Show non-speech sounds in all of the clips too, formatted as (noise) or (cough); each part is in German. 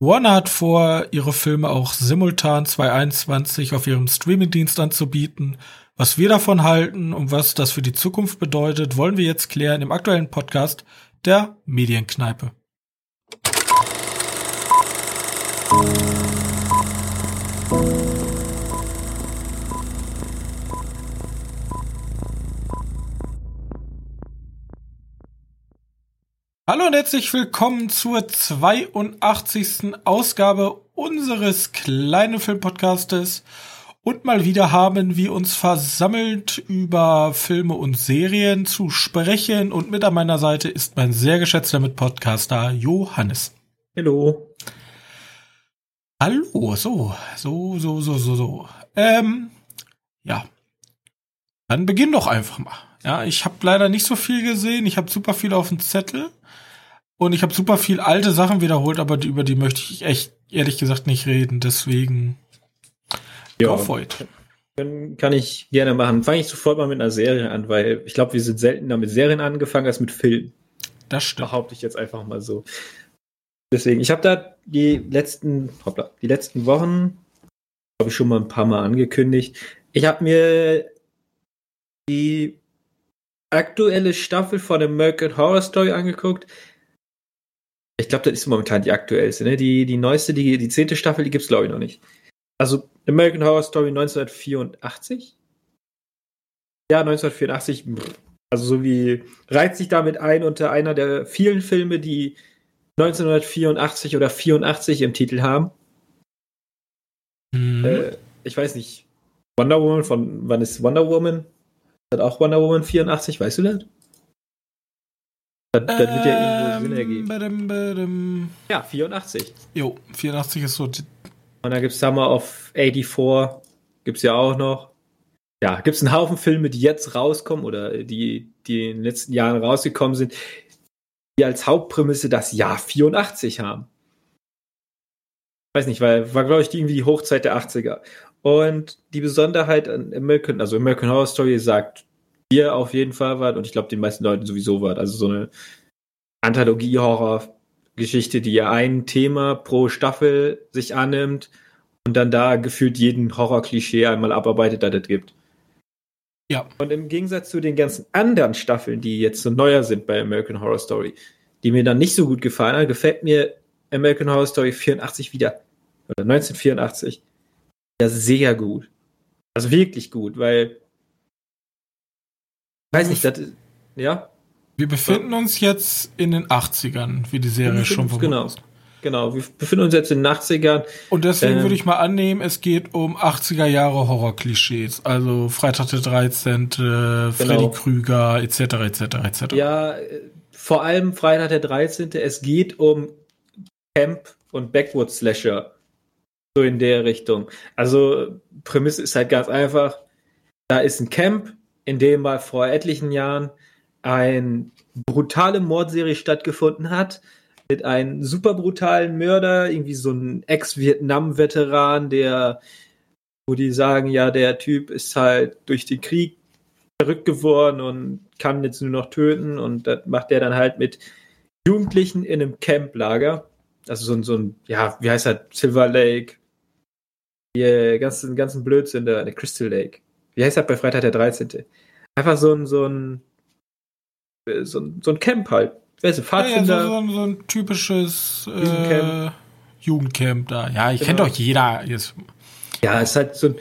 Warner hat vor, ihre Filme auch simultan 2021 auf ihrem Streamingdienst anzubieten. Was wir davon halten und was das für die Zukunft bedeutet, wollen wir jetzt klären im aktuellen Podcast der Medienkneipe. Hallo und herzlich willkommen zur 82. Ausgabe unseres kleinen Filmpodcastes. Und mal wieder haben wir uns versammelt, über Filme und Serien zu sprechen. Und mit an meiner Seite ist mein sehr geschätzter Mitpodcaster Johannes. Hallo. Hallo, so, so, so, so, so, so. Ähm, ja. Dann beginn doch einfach mal. Ja, ich habe leider nicht so viel gesehen. Ich habe super viel auf dem Zettel. Und ich habe super viel alte Sachen wiederholt, aber über die möchte ich echt ehrlich gesagt nicht reden. Deswegen ja, kann ich gerne machen. Fange ich sofort mal mit einer Serie an, weil ich glaube, wir sind seltener mit Serien angefangen als mit Filmen. Das stimmt. Behaupte ich jetzt einfach mal so. Deswegen, ich habe da die letzten, hoppla, die letzten Wochen, habe ich schon mal ein paar Mal angekündigt. Ich habe mir die aktuelle Staffel von American Horror Story angeguckt. Ich glaube, das ist momentan die aktuellste. Ne? Die, die neueste, die, die zehnte Staffel, die gibt's glaube ich noch nicht. Also American Horror Story 1984? Ja, 1984. Also so wie reiht sich damit ein unter einer der vielen Filme, die 1984 oder 84 im Titel haben. Mhm. Äh, ich weiß nicht. Wonder Woman von wann ist Wonder Woman? Hat auch Wonder Woman 84, weißt du das? Das, das wird ja irgendwo Sinn ergeben. Badum, badum. Ja, 84. Jo, 84 ist so. Und dann gibt es Summer of 84, gibt es ja auch noch. Ja, gibt es einen Haufen Filme, die jetzt rauskommen oder die, die in den letzten Jahren rausgekommen sind, die als Hauptprämisse das Jahr 84 haben. Weiß nicht, weil war, glaube ich, die, irgendwie die Hochzeit der 80er. Und die Besonderheit an American, also American Horror Story sagt ihr auf jeden Fall wart und ich glaube den meisten Leuten sowieso wart. Also so eine Anthologie-Horror-Geschichte, die ja ein Thema pro Staffel sich annimmt und dann da gefühlt jeden Horror-Klischee einmal abarbeitet, das es gibt. Ja. Und im Gegensatz zu den ganzen anderen Staffeln, die jetzt so neuer sind bei American Horror Story, die mir dann nicht so gut gefallen haben, gefällt mir American Horror Story 84 wieder. Oder 1984. Ja, sehr gut. Also wirklich gut, weil Weiß nicht, das, ja. Wir befinden uns jetzt in den 80ern, wie die Serie schon vermutet. Genau. Genau, wir befinden uns jetzt in den 80ern. Und deswegen ähm, würde ich mal annehmen, es geht um 80er Jahre Horror-Klischees. Also Freitag der 13., genau. Freddy Krüger, etc., etc., etc. Ja, vor allem Freitag der 13., es geht um Camp und Backwood Slasher. So in der Richtung. Also, Prämisse ist halt ganz einfach. Da ist ein Camp, in dem mal vor etlichen Jahren eine brutale Mordserie stattgefunden hat mit einem super brutalen Mörder, irgendwie so ein Ex-Vietnam-Veteran, der, wo die sagen, ja, der Typ ist halt durch den Krieg verrückt geworden und kann jetzt nur noch töten und das macht er dann halt mit Jugendlichen in einem Camplager. Also so ein, so ein, ja, wie heißt das? Silver Lake. Die ganzen, ganzen Blödsinn da, der Crystal Lake wie heißt das bei Freitag der 13.? Einfach so ein, so ein, so ein, so ein Camp halt. Weißt du, Pfadfinder. Ja, ja, so, so, ein typisches Jugendcamp. Äh, Jugendcamp da. Ja, ich genau. kennt doch jeder. Jetzt. Ja, es ist halt so ein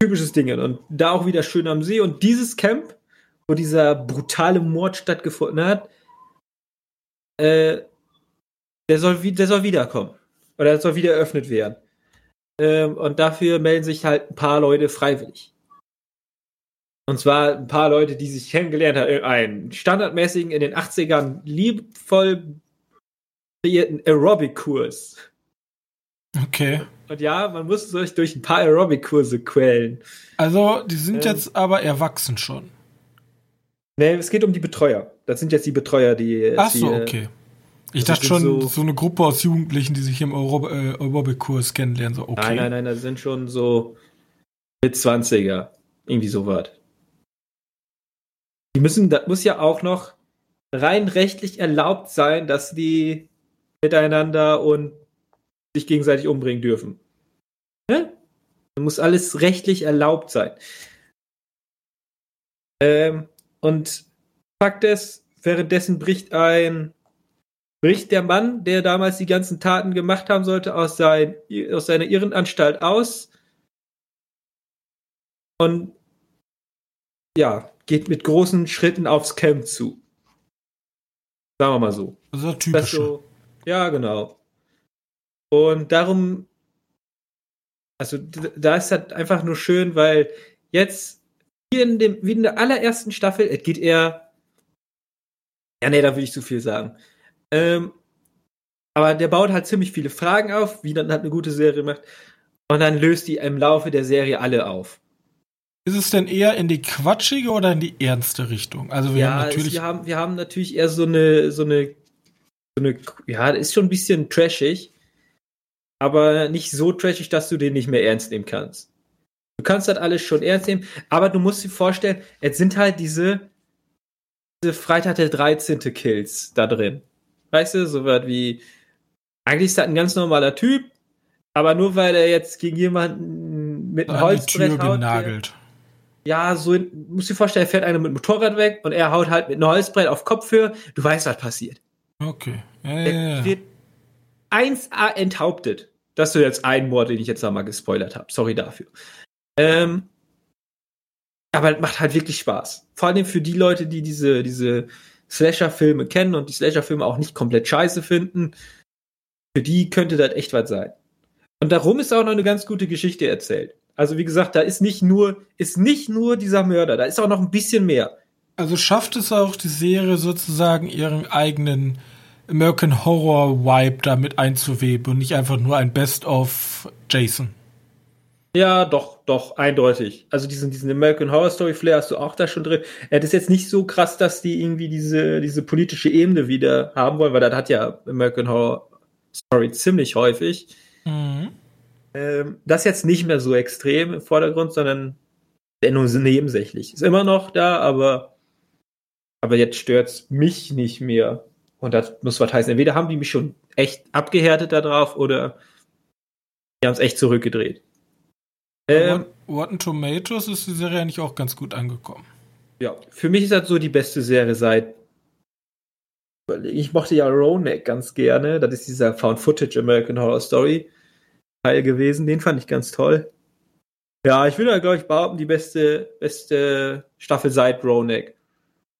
typisches Ding. Und da auch wieder schön am See. Und dieses Camp, wo dieser brutale Mord stattgefunden hat, äh, der soll, der soll wiederkommen. Oder der soll wieder eröffnet werden. Ähm, und dafür melden sich halt ein paar Leute freiwillig. Und zwar ein paar Leute, die sich kennengelernt haben, einen standardmäßigen in den 80ern liebvoll kreierten Aerobic-Kurs. Okay. Und ja, man muss sich durch ein paar Aerobic-Kurse quälen. Also, die sind ähm, jetzt aber erwachsen schon. Nee, es geht um die Betreuer. Das sind jetzt die Betreuer, die. Ach so, die, okay. Ich dachte schon, so, so, eine Gruppe aus Jugendlichen, die sich im äh, Aerobic-Kurs kennenlernen. So, okay. Nein, nein, nein, das sind schon so mit 20er. Irgendwie so was. Die müssen, das muss ja auch noch rein rechtlich erlaubt sein, dass die miteinander und sich gegenseitig umbringen dürfen. Ne? Muss alles rechtlich erlaubt sein. Ähm, und Fakt ist, währenddessen bricht ein bricht der Mann, der damals die ganzen Taten gemacht haben sollte, aus, sein, aus seiner Irrenanstalt aus und ja, geht mit großen Schritten aufs Camp zu. Sagen wir mal so. Das ist typisch. So, ja, genau. Und darum, also da ist das einfach nur schön, weil jetzt hier in dem, wie in der allerersten Staffel, es geht eher, ja, nee, da will ich zu viel sagen. Ähm, aber der baut halt ziemlich viele Fragen auf, wie dann halt eine gute Serie macht. Und dann löst die im Laufe der Serie alle auf. Ist es denn eher in die quatschige oder in die ernste Richtung? Also wir ja, haben natürlich. wir haben, wir haben natürlich eher so eine, so eine, so eine, ja, das ist schon ein bisschen trashig, aber nicht so trashig, dass du den nicht mehr ernst nehmen kannst. Du kannst das alles schon ernst nehmen, aber du musst dir vorstellen, es sind halt diese, diese Freitag der 13. Kills da drin. Weißt du, so was wie, eigentlich ist das ein ganz normaler Typ, aber nur weil er jetzt gegen jemanden mit einem Holzbrett haut, genagelt. Der, ja, so, musst du dir vorstellen, er fährt einer mit dem Motorrad weg und er haut halt mit einem Holzbrett auf Kopfhöhe. Du weißt, was passiert. Okay. Ja, ja, ja. wird 1A enthauptet. Das ist jetzt ein Wort, den ich jetzt nochmal gespoilert habe. Sorry dafür. Ähm, aber es macht halt wirklich Spaß. Vor allem für die Leute, die diese, diese Slasher-Filme kennen und die Slasher-Filme auch nicht komplett scheiße finden. Für die könnte das echt was sein. Und darum ist auch noch eine ganz gute Geschichte erzählt. Also wie gesagt, da ist nicht nur, ist nicht nur dieser Mörder, da ist auch noch ein bisschen mehr. Also schafft es auch die Serie sozusagen ihren eigenen American Horror Vibe damit einzuweben und nicht einfach nur ein Best of Jason. Ja, doch, doch, eindeutig. Also diesen, diesen American Horror Story Flair hast du auch da schon drin. Das ist jetzt nicht so krass, dass die irgendwie diese, diese politische Ebene wieder haben wollen, weil das hat ja American Horror Story ziemlich häufig. Mhm. Ähm, das jetzt nicht mehr so extrem im Vordergrund, sondern nur nebensächlich. Ist immer noch da, aber, aber jetzt stört's mich nicht mehr. Und das muss was heißen. Entweder haben die mich schon echt abgehärtet da drauf oder die haben es echt zurückgedreht. Ähm, Rotten Tomatoes ist die Serie eigentlich auch ganz gut angekommen. Ja, für mich ist das so die beste Serie seit. Ich mochte ja Ronek ganz gerne. Das ist dieser Found Footage American Horror Story. Teil gewesen. Den fand ich ganz toll. Ja, ich würde, glaube ich, behaupten, die beste, beste Staffel seit Ronek.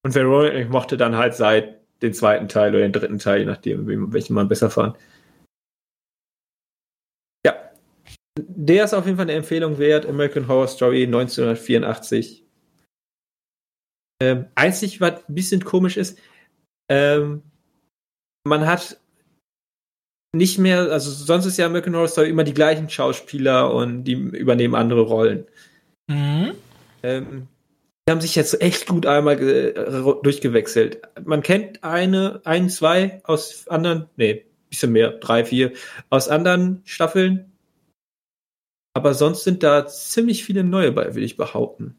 Und wer Ronek nicht mochte, dann halt seit den zweiten Teil oder den dritten Teil, je nachdem, welchen man besser fand. Ja. Der ist auf jeden Fall eine Empfehlung wert. American Horror Story 1984. Ähm, einzig, was ein bisschen komisch ist, ähm, man hat nicht mehr, also sonst ist ja American Horror Story immer die gleichen Schauspieler und die übernehmen andere Rollen. Mhm. Ähm, die haben sich jetzt echt gut einmal durchgewechselt. Man kennt eine, ein, zwei aus anderen, nee, bisschen mehr, drei, vier, aus anderen Staffeln. Aber sonst sind da ziemlich viele neue bei, will ich behaupten.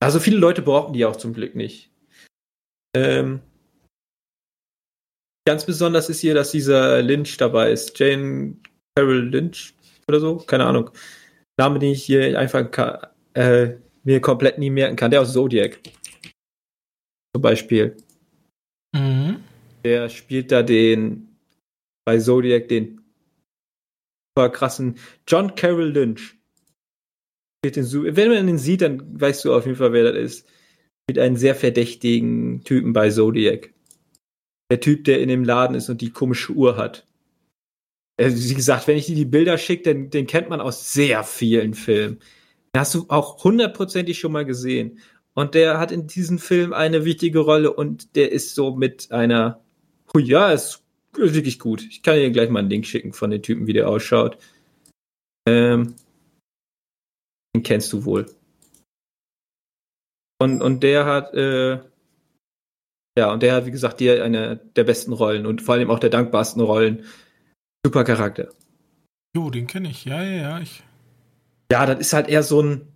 Also viele Leute brauchen die auch zum Glück nicht. Ähm, Ganz besonders ist hier, dass dieser Lynch dabei ist. Jane Carol Lynch oder so, keine Ahnung. Name, den ich hier einfach äh, mir komplett nie merken kann. Der aus Zodiac. Zum Beispiel. Mhm. Der spielt da den, bei Zodiac den super krassen John Carroll Lynch. Wenn man ihn sieht, dann weißt du auf jeden Fall, wer das ist. Mit einem sehr verdächtigen Typen bei Zodiac der Typ, der in dem Laden ist und die komische Uhr hat. Also, wie gesagt, wenn ich dir die Bilder schicke, dann den kennt man aus sehr vielen Filmen. Den hast du auch hundertprozentig schon mal gesehen. Und der hat in diesem Film eine wichtige Rolle und der ist so mit einer, oh ja, ist wirklich gut. Ich kann dir gleich mal einen Link schicken von den Typen, wie der ausschaut. Ähm, den kennst du wohl. Und, und der hat, äh, ja, und der hat, wie gesagt, dir eine der besten Rollen und vor allem auch der dankbarsten Rollen. Super Charakter. Jo, den kenne ich. Ja, ja, ja. Ich... Ja, das ist halt eher so ein,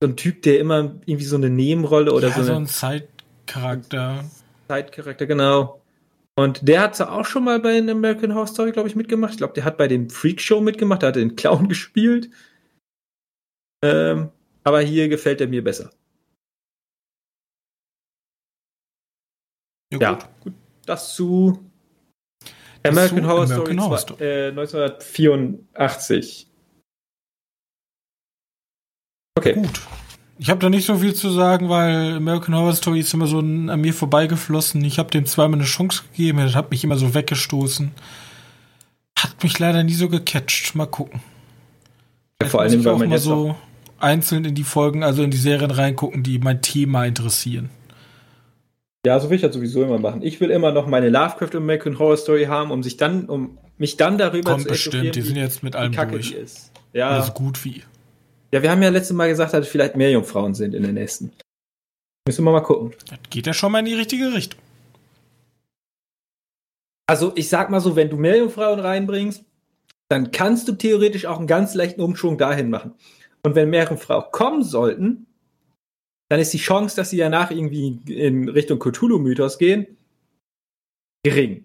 so ein Typ, der immer irgendwie so eine Nebenrolle oder ja, so, so ein Zeitcharakter. Zeitcharakter, genau. Und der hat auch schon mal bei einem American Horror Story, glaube ich, mitgemacht. Ich glaube, der hat bei dem Freak Show mitgemacht, der hat den Clown (laughs) gespielt. Ähm, aber hier gefällt er mir besser. Ja, ja gut. gut. Das zu American zu Horror American Story Horror Story. Äh, 1984. Okay. Gut. Ich habe da nicht so viel zu sagen, weil American Horror Story ist immer so an mir vorbeigeflossen. Ich habe dem zweimal eine Chance gegeben, er hat mich immer so weggestoßen. Hat mich leider nie so gecatcht. Mal gucken. Ja, vor allem, weil man jetzt so einzeln in die Folgen, also in die Serien reingucken, die mein Thema interessieren. Ja, so will ich das sowieso immer machen. Ich will immer noch meine Lovecraft American Horror Story haben, um sich dann, um mich dann darüber Kommt zu bestimmt, die sind jetzt mit allem durch. Ist. Ja. Also gut wie. Ja, wir haben ja letztes Mal gesagt, dass vielleicht mehr Jungfrauen sind in der nächsten. Müssen wir mal gucken. Das geht ja schon mal in die richtige Richtung. Also, ich sag mal so, wenn du mehr Jungfrauen reinbringst, dann kannst du theoretisch auch einen ganz leichten Umschwung dahin machen. Und wenn mehrere Frauen kommen sollten, dann ist die Chance, dass sie danach irgendwie in Richtung Cthulhu-Mythos gehen, gering.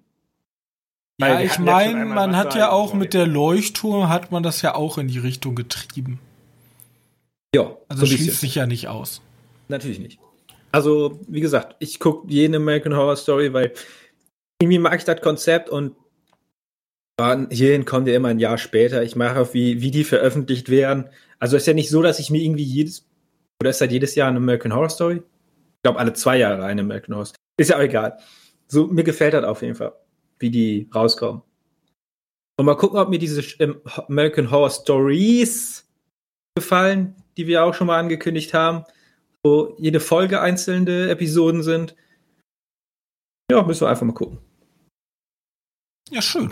Ja, ich meine, man hat ja auch mit der Leuchtturm hat man das ja auch in die Richtung getrieben. Ja. Also so schließt sich ja nicht aus. Natürlich nicht. Also, wie gesagt, ich gucke jede American Horror Story, weil irgendwie mag ich das Konzept und hierhin kommt ja immer ein Jahr später. Ich mache auf, wie, wie die veröffentlicht werden. Also ist ja nicht so, dass ich mir irgendwie jedes, oder ist halt jedes Jahr eine American Horror Story? Ich glaube, alle zwei Jahre eine American Horror Story. Ist ja auch egal. So, mir gefällt das auf jeden Fall, wie die rauskommen. Und mal gucken, ob mir diese ähm, American Horror Stories gefallen die wir auch schon mal angekündigt haben, wo jede Folge einzelne Episoden sind. Ja, müssen wir einfach mal gucken. Ja, schön.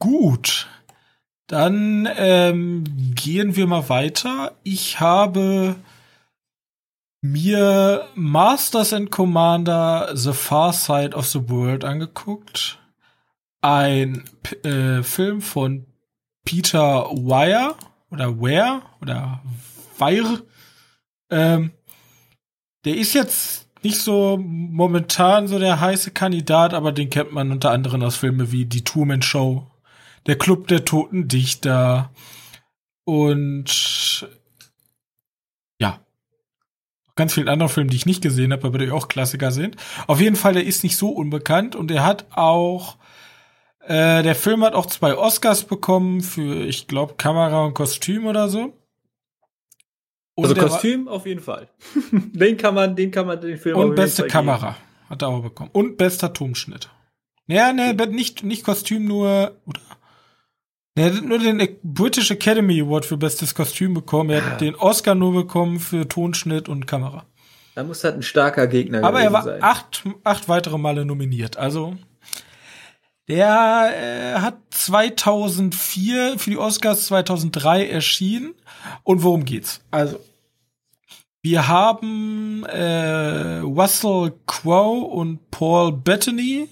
Gut. Dann ähm, gehen wir mal weiter. Ich habe mir Masters and Commander The Far Side of the World angeguckt. Ein äh, Film von Peter Weir oder Ware oder Weir. Ähm, der ist jetzt nicht so momentan so der heiße Kandidat, aber den kennt man unter anderem aus Filmen wie Die Truman Show, Der Club der Toten Dichter und ja, ganz vielen anderen Filmen, die ich nicht gesehen habe, aber die auch Klassiker sind. Auf jeden Fall, der ist nicht so unbekannt und er hat auch äh, der Film hat auch zwei Oscars bekommen für, ich glaube, Kamera und Kostüm oder so. Und also Kostüm auf jeden Fall. (laughs) den kann man, den kann man den Film Und beste Kamera geben. hat er auch bekommen. Und bester Tonschnitt. Ja, ne, nicht, nicht Kostüm, nur, oder? Er hat nur den British Academy Award für bestes Kostüm bekommen. Er hat ah. den Oscar nur bekommen für Tonschnitt und Kamera. Da muss halt ein starker Gegner Aber er war sein. acht, acht weitere Male nominiert. Also der äh, hat 2004 für die Oscars 2003 erschienen. Und worum geht's? Also, wir haben äh, Russell Crowe und Paul Bettany.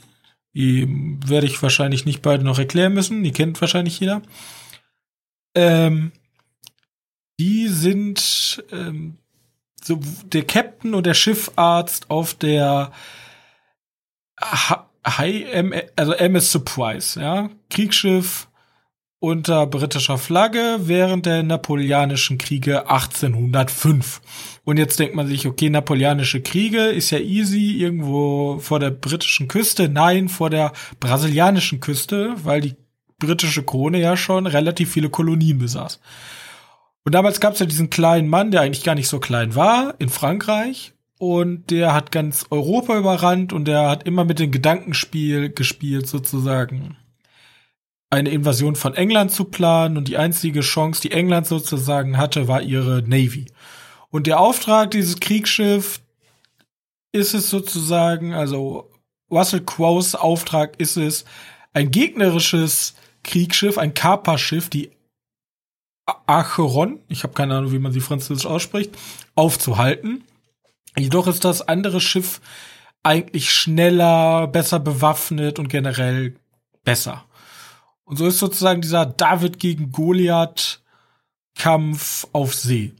Die werde ich wahrscheinlich nicht beide noch erklären müssen. Die kennt wahrscheinlich jeder. Ähm, die sind ähm, so der Captain und der Schiffarzt auf der High also MS Surprise, ja, Kriegsschiff unter britischer Flagge während der Napoleonischen Kriege 1805. Und jetzt denkt man sich, okay, Napoleonische Kriege ist ja easy irgendwo vor der britischen Küste. Nein, vor der brasilianischen Küste, weil die britische Krone ja schon relativ viele Kolonien besaß. Und damals gab es ja diesen kleinen Mann, der eigentlich gar nicht so klein war, in Frankreich und der hat ganz Europa überrannt und der hat immer mit dem Gedankenspiel gespielt, sozusagen eine Invasion von England zu planen und die einzige Chance, die England sozusagen hatte, war ihre Navy. Und der Auftrag dieses Kriegsschiff ist es sozusagen, also Russell Crowes Auftrag ist es, ein gegnerisches Kriegsschiff, ein Kaperschiff, die Acheron, ich habe keine Ahnung, wie man sie französisch ausspricht, aufzuhalten Jedoch ist das andere Schiff eigentlich schneller, besser bewaffnet und generell besser. Und so ist sozusagen dieser David gegen Goliath Kampf auf See.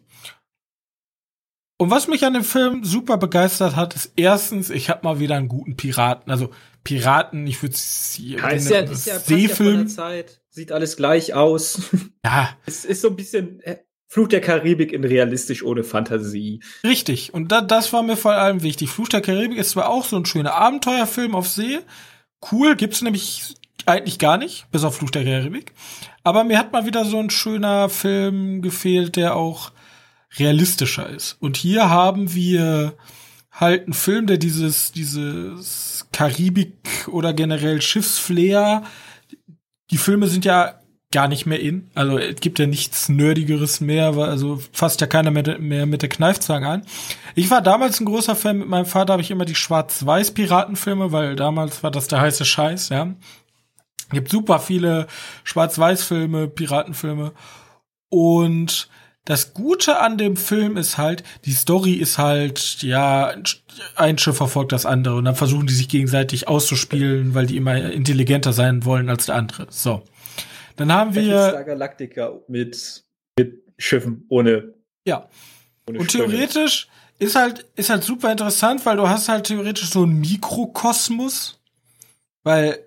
Und was mich an dem Film super begeistert hat, ist erstens, ich habe mal wieder einen guten Piraten, also Piraten, ich würde sie ja, ist ja, ist ja, Seefilm. Ja Sieht alles gleich aus. (laughs) Ja. es ist so ein bisschen äh, Fluch der Karibik in realistisch ohne Fantasie. Richtig. Und da, das war mir vor allem wichtig. Fluch der Karibik ist zwar auch so ein schöner Abenteuerfilm auf See. Cool, gibt's nämlich eigentlich gar nicht, bis auf Fluch der Karibik. Aber mir hat mal wieder so ein schöner Film gefehlt, der auch realistischer ist. Und hier haben wir halt einen Film, der dieses, dieses Karibik oder generell Schiffsflair, die Filme sind ja gar nicht mehr in. Also es gibt ja nichts Nerdigeres mehr, weil also fasst ja keiner mehr, mehr mit der Kneifzange an. Ich war damals ein großer Fan, mit meinem Vater habe ich immer die Schwarz-Weiß-Piratenfilme, weil damals war das der heiße Scheiß, ja. Es gibt super viele Schwarz-Weiß-Filme, Piratenfilme. Und das Gute an dem Film ist halt, die Story ist halt, ja, ein Schiff verfolgt das andere und dann versuchen die sich gegenseitig auszuspielen, weil die immer intelligenter sein wollen als der andere. So. Dann haben wir. Galactica mit, mit Schiffen ohne. Ja. Ohne und theoretisch ist halt, ist halt super interessant, weil du hast halt theoretisch so einen Mikrokosmos, weil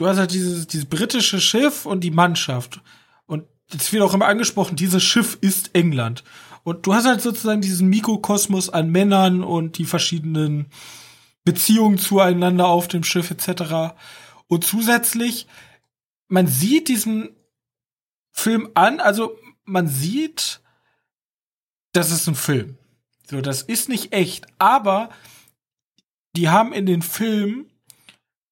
du hast halt dieses, dieses britische Schiff und die Mannschaft. Und es wird auch immer angesprochen, dieses Schiff ist England. Und du hast halt sozusagen diesen Mikrokosmos an Männern und die verschiedenen Beziehungen zueinander auf dem Schiff etc. Und zusätzlich man sieht diesen Film an, also man sieht, das ist ein Film. So, das ist nicht echt, aber die haben in den Filmen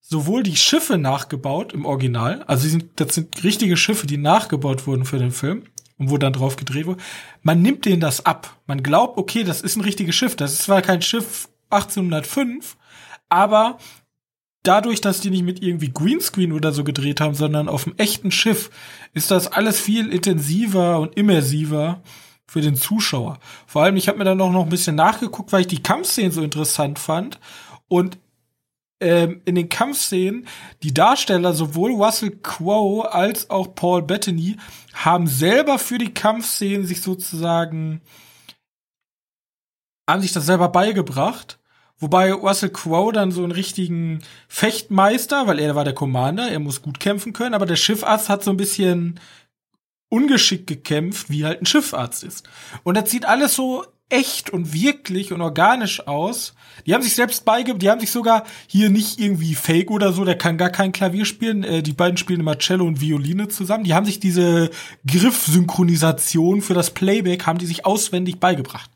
sowohl die Schiffe nachgebaut im Original, also sind, das sind richtige Schiffe, die nachgebaut wurden für den Film und wo dann drauf gedreht wurde. Man nimmt denen das ab. Man glaubt, okay, das ist ein richtiges Schiff. Das ist zwar kein Schiff 1805, aber dadurch, dass die nicht mit irgendwie Greenscreen oder so gedreht haben, sondern auf einem echten Schiff, ist das alles viel intensiver und immersiver für den Zuschauer. Vor allem, ich habe mir dann auch noch ein bisschen nachgeguckt, weil ich die Kampfszenen so interessant fand. Und ähm, in den Kampfszenen, die Darsteller, sowohl Russell Crowe als auch Paul Bettany, haben selber für die Kampfszenen sich sozusagen, haben sich das selber beigebracht Wobei Russell Crowe dann so einen richtigen Fechtmeister, weil er war der Commander, er muss gut kämpfen können, aber der Schiffarzt hat so ein bisschen ungeschickt gekämpft, wie halt ein Schiffarzt ist. Und das sieht alles so echt und wirklich und organisch aus. Die haben sich selbst beigebracht, die haben sich sogar hier nicht irgendwie Fake oder so, der kann gar kein Klavier spielen. Äh, die beiden spielen immer Cello und Violine zusammen. Die haben sich diese Griffsynchronisation für das Playback haben die sich auswendig beigebracht.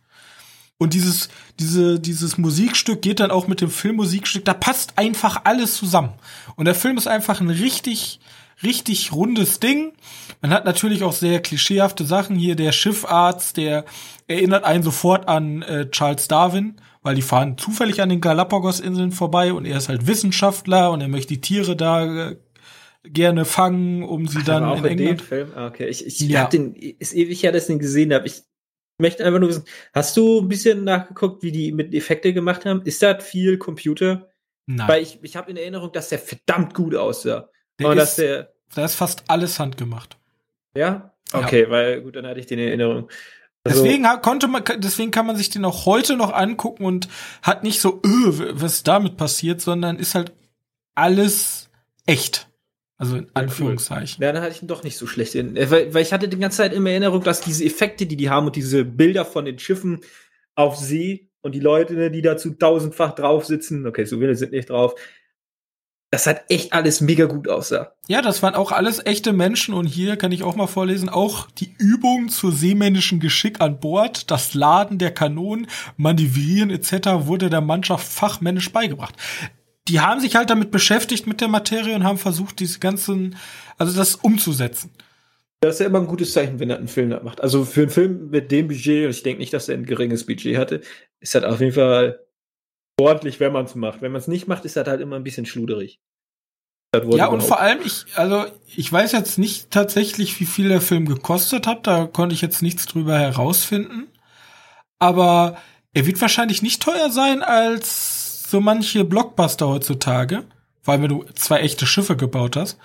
Und dieses, diese, dieses Musikstück geht dann auch mit dem Filmmusikstück, da passt einfach alles zusammen. Und der Film ist einfach ein richtig, richtig rundes Ding. Man hat natürlich auch sehr klischeehafte Sachen hier. Der Schiffarzt, der erinnert einen sofort an äh, Charles Darwin, weil die fahren zufällig an den Galapagos-Inseln vorbei und er ist halt Wissenschaftler und er möchte die Tiere da äh, gerne fangen, um sie Ach, dann auch in, in England. Film? Ah, okay, ich, ich ja. hab den, ist ewig her, dass ich den gesehen habe. Ich möchte einfach nur wissen, hast du ein bisschen nachgeguckt, wie die mit Effekte gemacht haben? Ist das viel Computer? Nein. Weil ich, ich habe in Erinnerung, dass der verdammt gut aussah. Der Und ist, dass der, da ist fast alles handgemacht. Ja? Okay, ja. weil gut, dann hatte ich den in Erinnerung. Also, deswegen konnte man, deswegen kann man sich den auch heute noch angucken und hat nicht so, öh, was damit passiert, sondern ist halt alles echt. Also in Anführungszeichen. Ja, dann hatte ich ihn doch nicht so schlecht. In, äh, weil, weil ich hatte die ganze Zeit immer Erinnerung, dass diese Effekte, die die haben und diese Bilder von den Schiffen auf See und die Leute, die dazu tausendfach drauf sitzen, okay, so viele sind nicht drauf, das hat echt alles mega gut aussah. Ja, das waren auch alles echte Menschen und hier kann ich auch mal vorlesen, auch die Übung zur seemännischen Geschick an Bord, das Laden der Kanonen, Manövrieren etc. wurde der Mannschaft fachmännisch beigebracht die haben sich halt damit beschäftigt mit der Materie und haben versucht, diese ganzen, also das umzusetzen. Das ist ja immer ein gutes Zeichen, wenn er einen Film macht. Also für einen Film mit dem Budget, und ich denke nicht, dass er ein geringes Budget hatte, ist das auf jeden Fall ordentlich, wenn man es macht. Wenn man es nicht macht, ist das halt immer ein bisschen schluderig. Ja, und vor allem, ich, also, ich weiß jetzt nicht tatsächlich, wie viel der Film gekostet hat, da konnte ich jetzt nichts drüber herausfinden. Aber er wird wahrscheinlich nicht teuer sein als so manche Blockbuster heutzutage, weil wenn du zwei echte Schiffe gebaut hast.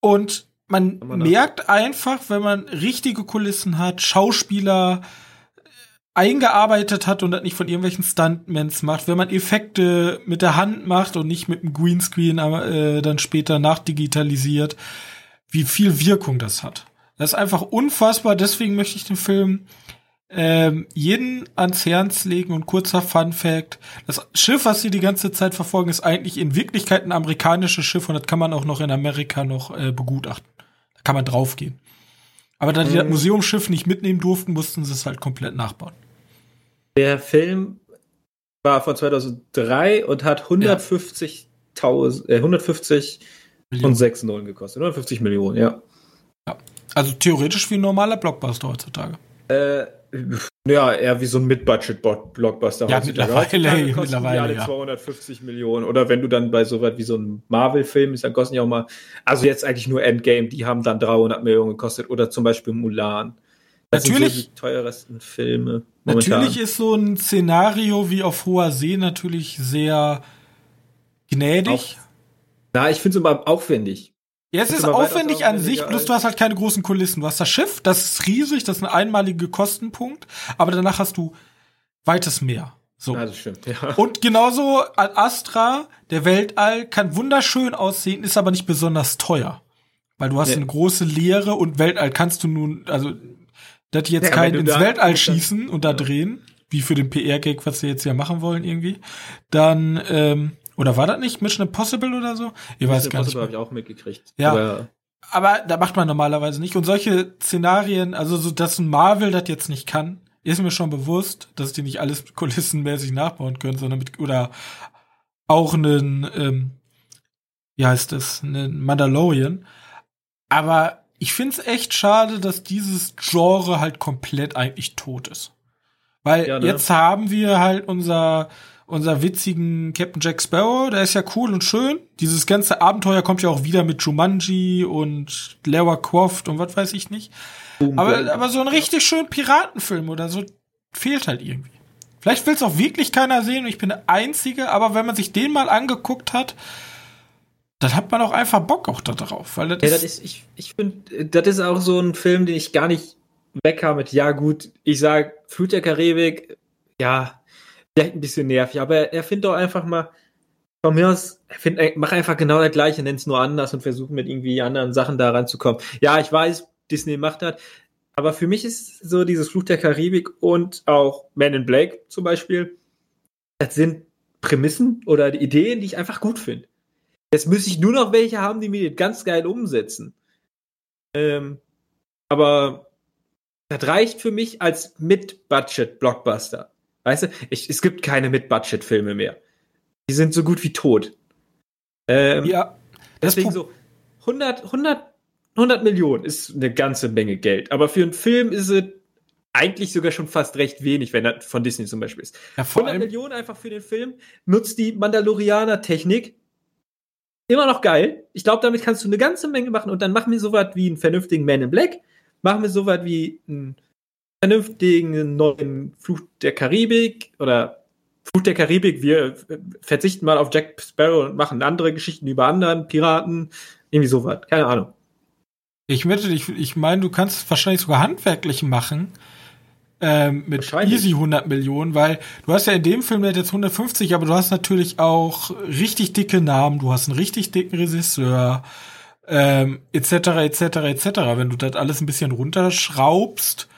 Und man merkt einfach, wenn man richtige Kulissen hat, Schauspieler, eingearbeitet hat und das nicht von irgendwelchen Stuntmans macht, wenn man Effekte mit der Hand macht und nicht mit dem Greenscreen äh, dann später nachdigitalisiert, wie viel Wirkung das hat. Das ist einfach unfassbar, deswegen möchte ich den Film ähm, jeden ans Herz legen und kurzer Fun Fact. Das Schiff, was sie die ganze Zeit verfolgen, ist eigentlich in Wirklichkeit ein amerikanisches Schiff und das kann man auch noch in Amerika noch äh, begutachten. Da kann man draufgehen. Aber da die das mhm. Museumsschiff nicht mitnehmen durften, mussten sie es halt komplett nachbauen. Der Film war von 2003 und hat 150.000, äh, 150 Millionen. und 6 Nullen gekostet. 150 Millionen, ja. ja. Also theoretisch wie ein normaler Blockbuster heutzutage. Äh, ja, eher wie so ein Mid-Budget-Blockbuster. Ja, mittlerweile, (laughs) mittlerweile alle ja. 250 Millionen. Oder wenn du dann bei so was wie so einem Marvel-Film ist, dann kosten ja auch mal, also jetzt eigentlich nur Endgame, die haben dann 300 Millionen gekostet. Oder zum Beispiel Mulan. Das natürlich, sind so die teuersten Filme. Momentan. Natürlich ist so ein Szenario wie auf hoher See natürlich sehr gnädig. Auch, na, ich finde es immer aufwendig. Ja, es ist aufwendig an sich, bloß du hast halt keine großen Kulissen. Du hast das Schiff, das ist riesig, das ist ein einmaliger Kostenpunkt, aber danach hast du weites Meer. So. Ja, das stimmt, ja. Und genauso Astra, der Weltall, kann wunderschön aussehen, ist aber nicht besonders teuer. Weil du hast nee. eine große Leere und Weltall kannst du nun, also, dass die jetzt ja, keinen ins Weltall schießen und da drehen, wie für den PR-Gag, was sie jetzt ja machen wollen irgendwie, dann, ähm, oder war das nicht Mission Impossible oder so? Ich Mission weiß gar nicht. habe ich auch mitgekriegt. Ja. Aber, aber da macht man normalerweise nicht. Und solche Szenarien, also so, dass ein Marvel das jetzt nicht kann, ist mir schon bewusst, dass die nicht alles (laughs) kulissenmäßig nachbauen können, sondern mit, oder auch einen, ähm, wie heißt das, einen Mandalorian. Aber ich find's echt schade, dass dieses Genre halt komplett eigentlich tot ist. Weil ja, ne? jetzt haben wir halt unser unser witzigen Captain Jack Sparrow, der ist ja cool und schön. Dieses ganze Abenteuer kommt ja auch wieder mit Jumanji und Lara Croft und was weiß ich nicht. Aber, aber so ein richtig schön Piratenfilm oder so fehlt halt irgendwie. Vielleicht will es auch wirklich keiner sehen und ich bin der Einzige, aber wenn man sich den mal angeguckt hat, dann hat man auch einfach Bock auch da drauf. Weil das ja, das ist, ich, ich finde, das ist auch so ein Film, den ich gar nicht wegkam mit, ja gut, ich sag, Flut der Karibik, ja, vielleicht ein bisschen nervig, aber er, findet doch einfach mal, von mir aus, find, mach einfach genau das gleiche, nennt es nur anders und versucht mit irgendwie anderen Sachen da ranzukommen. Ja, ich weiß, Disney macht das, aber für mich ist so dieses Fluch der Karibik und auch Man in Black zum Beispiel, das sind Prämissen oder Ideen, die ich einfach gut finde. Jetzt müsste ich nur noch welche haben, die mir das ganz geil umsetzen. Ähm, aber das reicht für mich als Mid-Budget-Blockbuster. Weißt du, ich, es gibt keine Mid-Budget-Filme mehr. Die sind so gut wie tot. Ähm, ja. Deswegen so 100, 100, 100 Millionen ist eine ganze Menge Geld. Aber für einen Film ist es eigentlich sogar schon fast recht wenig, wenn er von Disney zum Beispiel ist. Ja, 100 Millionen einfach für den Film nutzt die Mandalorianer-Technik. Immer noch geil. Ich glaube, damit kannst du eine ganze Menge machen und dann machen wir sowas wie einen vernünftigen Man in Black. Machen wir sowas wie einen vernünftigen neuen Fluch der Karibik oder Fluch der Karibik, wir verzichten mal auf Jack Sparrow und machen andere Geschichten über anderen Piraten, irgendwie sowas, keine Ahnung. Ich möchte, ich, ich meine, du kannst es wahrscheinlich sogar handwerklich machen, ähm, mit easy 100 Millionen, weil du hast ja in dem Film jetzt 150, aber du hast natürlich auch richtig dicke Namen, du hast einen richtig dicken Regisseur, ähm, etc., etc., etc. Wenn du das alles ein bisschen runterschraubst,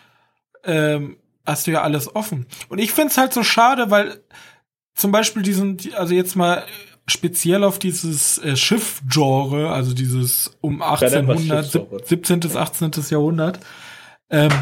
ähm, hast du ja alles offen. Und ich find's halt so schade, weil zum Beispiel diesen, also jetzt mal speziell auf dieses äh, Schiff-Genre, also dieses um 1800, 17. bis 18. Jahrhundert, ähm,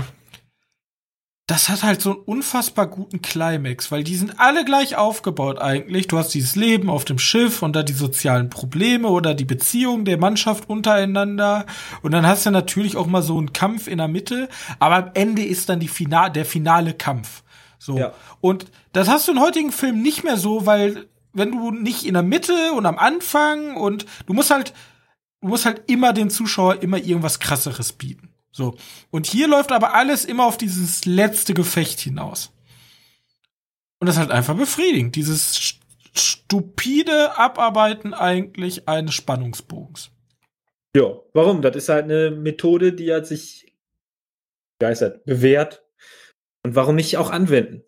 das hat halt so einen unfassbar guten Climax, weil die sind alle gleich aufgebaut eigentlich. Du hast dieses Leben auf dem Schiff und da die sozialen Probleme oder die Beziehung der Mannschaft untereinander. Und dann hast du natürlich auch mal so einen Kampf in der Mitte, aber am Ende ist dann die Final der finale Kampf. So. Ja. Und das hast du in heutigen Filmen nicht mehr so, weil wenn du nicht in der Mitte und am Anfang und du musst halt, du musst halt immer den Zuschauer immer irgendwas krasseres bieten. So. Und hier läuft aber alles immer auf dieses letzte Gefecht hinaus. Und das ist halt einfach befriedigend. Dieses stupide Abarbeiten eigentlich eines Spannungsbogens. Ja, warum? Das ist halt eine Methode, die hat sich geistert, bewährt. Und warum nicht auch anwenden?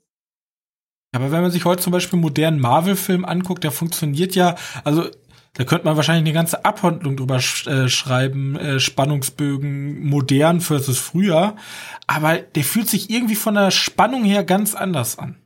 Aber wenn man sich heute zum Beispiel einen modernen Marvel-Film anguckt, der funktioniert ja, also da könnte man wahrscheinlich eine ganze Abhandlung drüber sch äh, schreiben, äh, Spannungsbögen modern versus früher. Aber der fühlt sich irgendwie von der Spannung her ganz anders an.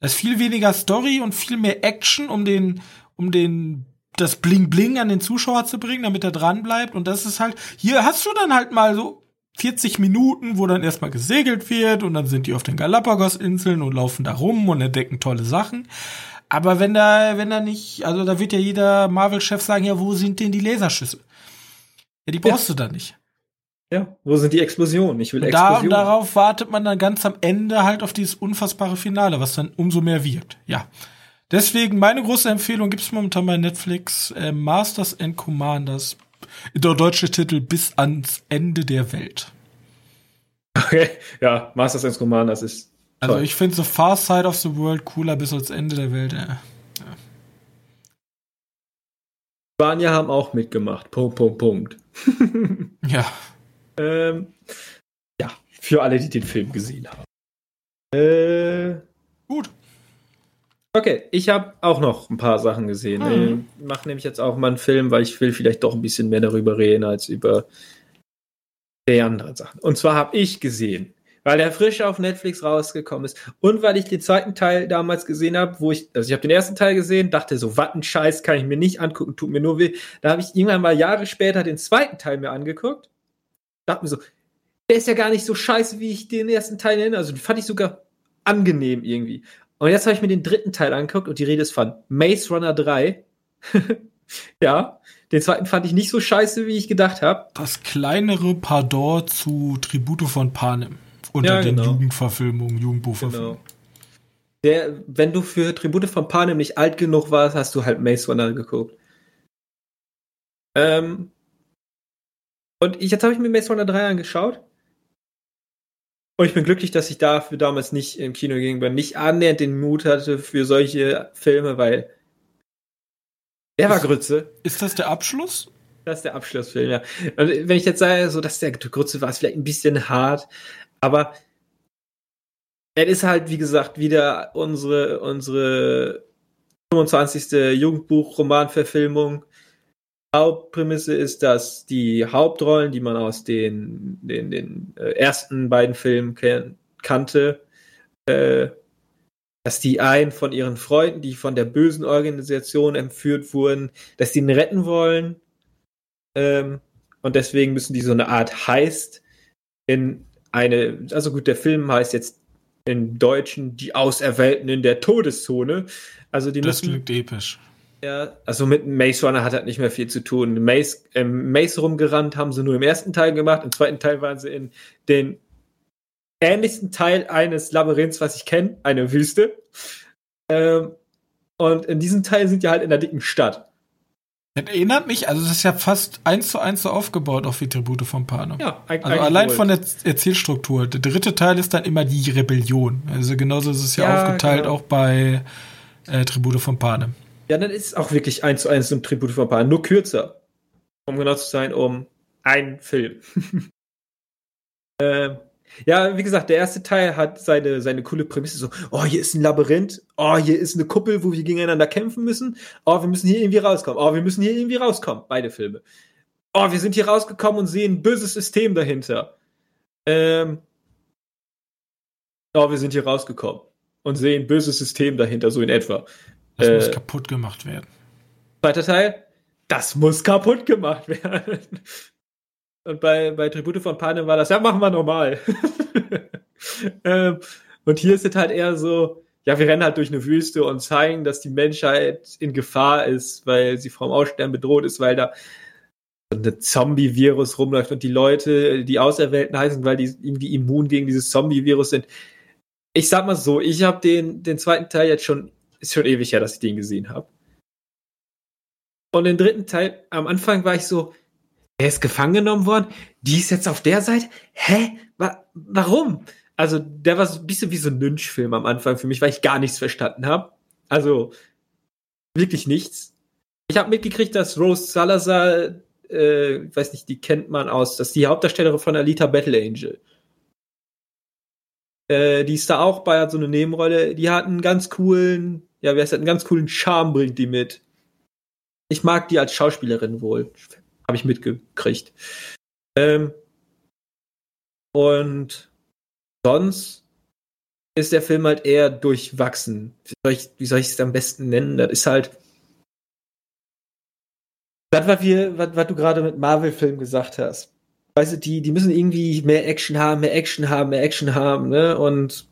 Da ist viel weniger Story und viel mehr Action, um den, um den, das Bling Bling an den Zuschauer zu bringen, damit er dran bleibt. Und das ist halt, hier hast du dann halt mal so 40 Minuten, wo dann erstmal gesegelt wird und dann sind die auf den Galapagos-Inseln und laufen da rum und entdecken tolle Sachen. Aber wenn da, wenn da nicht, also da wird ja jeder Marvel-Chef sagen, ja, wo sind denn die Laserschüsse? Ja, die brauchst ja. du da nicht. Ja, wo sind die Explosionen? Ich will und Explosionen. Da, und darauf wartet man dann ganz am Ende halt auf dieses unfassbare Finale, was dann umso mehr wirkt. Ja. Deswegen meine große Empfehlung gibt's momentan bei Netflix äh, Masters and Commanders. Der deutsche Titel bis ans Ende der Welt. Okay, ja, Masters and Commanders ist also Toll. ich finde so Far Side of the World cooler bis ans Ende der Welt. Ja. ja. Spanier haben auch mitgemacht. Punkt, Punkt, Punkt. (laughs) ja. Ähm, ja, für alle, die den Film gesehen haben. Äh, Gut. Okay, ich habe auch noch ein paar Sachen gesehen. Mhm. Ich mache nämlich jetzt auch mal einen Film, weil ich will vielleicht doch ein bisschen mehr darüber reden als über die anderen Sachen. Und zwar habe ich gesehen weil er frisch auf Netflix rausgekommen ist und weil ich den zweiten Teil damals gesehen habe, wo ich, also ich habe den ersten Teil gesehen, dachte so, was ein Scheiß kann ich mir nicht angucken, tut mir nur weh. Da habe ich irgendwann mal Jahre später den zweiten Teil mir angeguckt, dachte mir so, der ist ja gar nicht so scheiße, wie ich den ersten Teil nenne, also den fand ich sogar angenehm irgendwie. Und jetzt habe ich mir den dritten Teil angeguckt und die Rede ist von Maze Runner 3. (laughs) ja, den zweiten fand ich nicht so scheiße, wie ich gedacht habe. Das kleinere Pardon zu Tribute von Panem. Unter ja, den genau. Jugendverfilmungen, Jugendbuchverfilmungen. Genau. Der, wenn du für Tribute von Panem nicht alt genug warst, hast du halt Maze Runner geguckt. Ähm, und ich, jetzt habe ich mir Maze Runner 3 angeschaut. Und ich bin glücklich, dass ich dafür damals nicht im Kino ging, weil nicht annähernd den Mut hatte für solche Filme, weil der war Grütze. Ist das der Abschluss? Das ist der Abschlussfilm, ja. Und wenn ich jetzt sage, so, dass der Grütze war, ist vielleicht ein bisschen hart, aber es ist halt, wie gesagt, wieder unsere, unsere 25. Jugendbuch-Romanverfilmung. Hauptprämisse ist, dass die Hauptrollen, die man aus den, den, den äh, ersten beiden Filmen ken kannte, äh, dass die einen von ihren Freunden, die von der bösen Organisation entführt wurden, dass die ihn retten wollen. Ähm, und deswegen müssen die so eine Art Heist in eine, also gut, der Film heißt jetzt im Deutschen Die Auserwählten in der Todeszone. Also die das müssen, klingt episch. Ja, also mit Maze Runner hat halt nicht mehr viel zu tun. Maze, äh, Maze rumgerannt haben sie nur im ersten Teil gemacht, im zweiten Teil waren sie in den ähnlichsten Teil eines Labyrinths, was ich kenne, eine Wüste. Ähm, und in diesem Teil sind die halt in der dicken Stadt. Das erinnert mich, also das ist ja fast eins zu eins so aufgebaut, auch wie Tribute von Panem. Ja, also allein wohl. von der Erzählstruktur. Der dritte Teil ist dann immer die Rebellion. Also genauso ist es ja, ja aufgeteilt genau. auch bei äh, Tribute von Panem. Ja, dann ist es auch wirklich eins zu eins ein Tribute von Panem, nur kürzer. Um genau zu sein, um einen Film. (laughs) ähm, ja, wie gesagt, der erste Teil hat seine, seine coole Prämisse so, oh, hier ist ein Labyrinth, oh, hier ist eine Kuppel, wo wir gegeneinander kämpfen müssen, oh, wir müssen hier irgendwie rauskommen, oh, wir müssen hier irgendwie rauskommen, beide Filme. Oh, wir sind hier rausgekommen und sehen ein böses System dahinter. Ähm, oh, wir sind hier rausgekommen und sehen ein böses System dahinter, so in etwa. Das äh, muss kaputt gemacht werden. Zweiter Teil, das muss kaputt gemacht (laughs) werden. Und bei, bei Tribute von Panem war das, ja, machen wir normal. (laughs) ähm, und hier ist es halt eher so, ja, wir rennen halt durch eine Wüste und zeigen, dass die Menschheit in Gefahr ist, weil sie vom Aussterben bedroht ist, weil da ein Zombie-Virus rumläuft und die Leute, die Auserwählten heißen, weil die irgendwie immun gegen dieses Zombie-Virus sind. Ich sag mal so, ich habe den, den zweiten Teil jetzt schon, ist schon ewig her, dass ich den gesehen habe. Und den dritten Teil, am Anfang war ich so, er ist gefangen genommen worden, die ist jetzt auf der Seite. Hä? Wa warum? Also, der war so ein bisschen wie so ein Lynch-Film am Anfang für mich, weil ich gar nichts verstanden habe. Also, wirklich nichts. Ich habe mitgekriegt, dass Rose Salazar, äh, ich weiß nicht, die kennt man aus, das ist die Hauptdarstellerin von Alita Battle Angel. äh, die ist da auch bei, hat so eine Nebenrolle. Die hat einen ganz coolen, ja, wer ist das, einen ganz coolen Charme bringt die mit. Ich mag die als Schauspielerin wohl. Habe ich mitgekriegt. Ähm, und sonst ist der Film halt eher durchwachsen. Wie soll ich, es am besten nennen? Das ist halt. Das, was, wir, was, was du gerade mit Marvel-Filmen gesagt hast. Weißt du, die, die müssen irgendwie mehr Action haben, mehr Action haben, mehr Action haben, ne? Und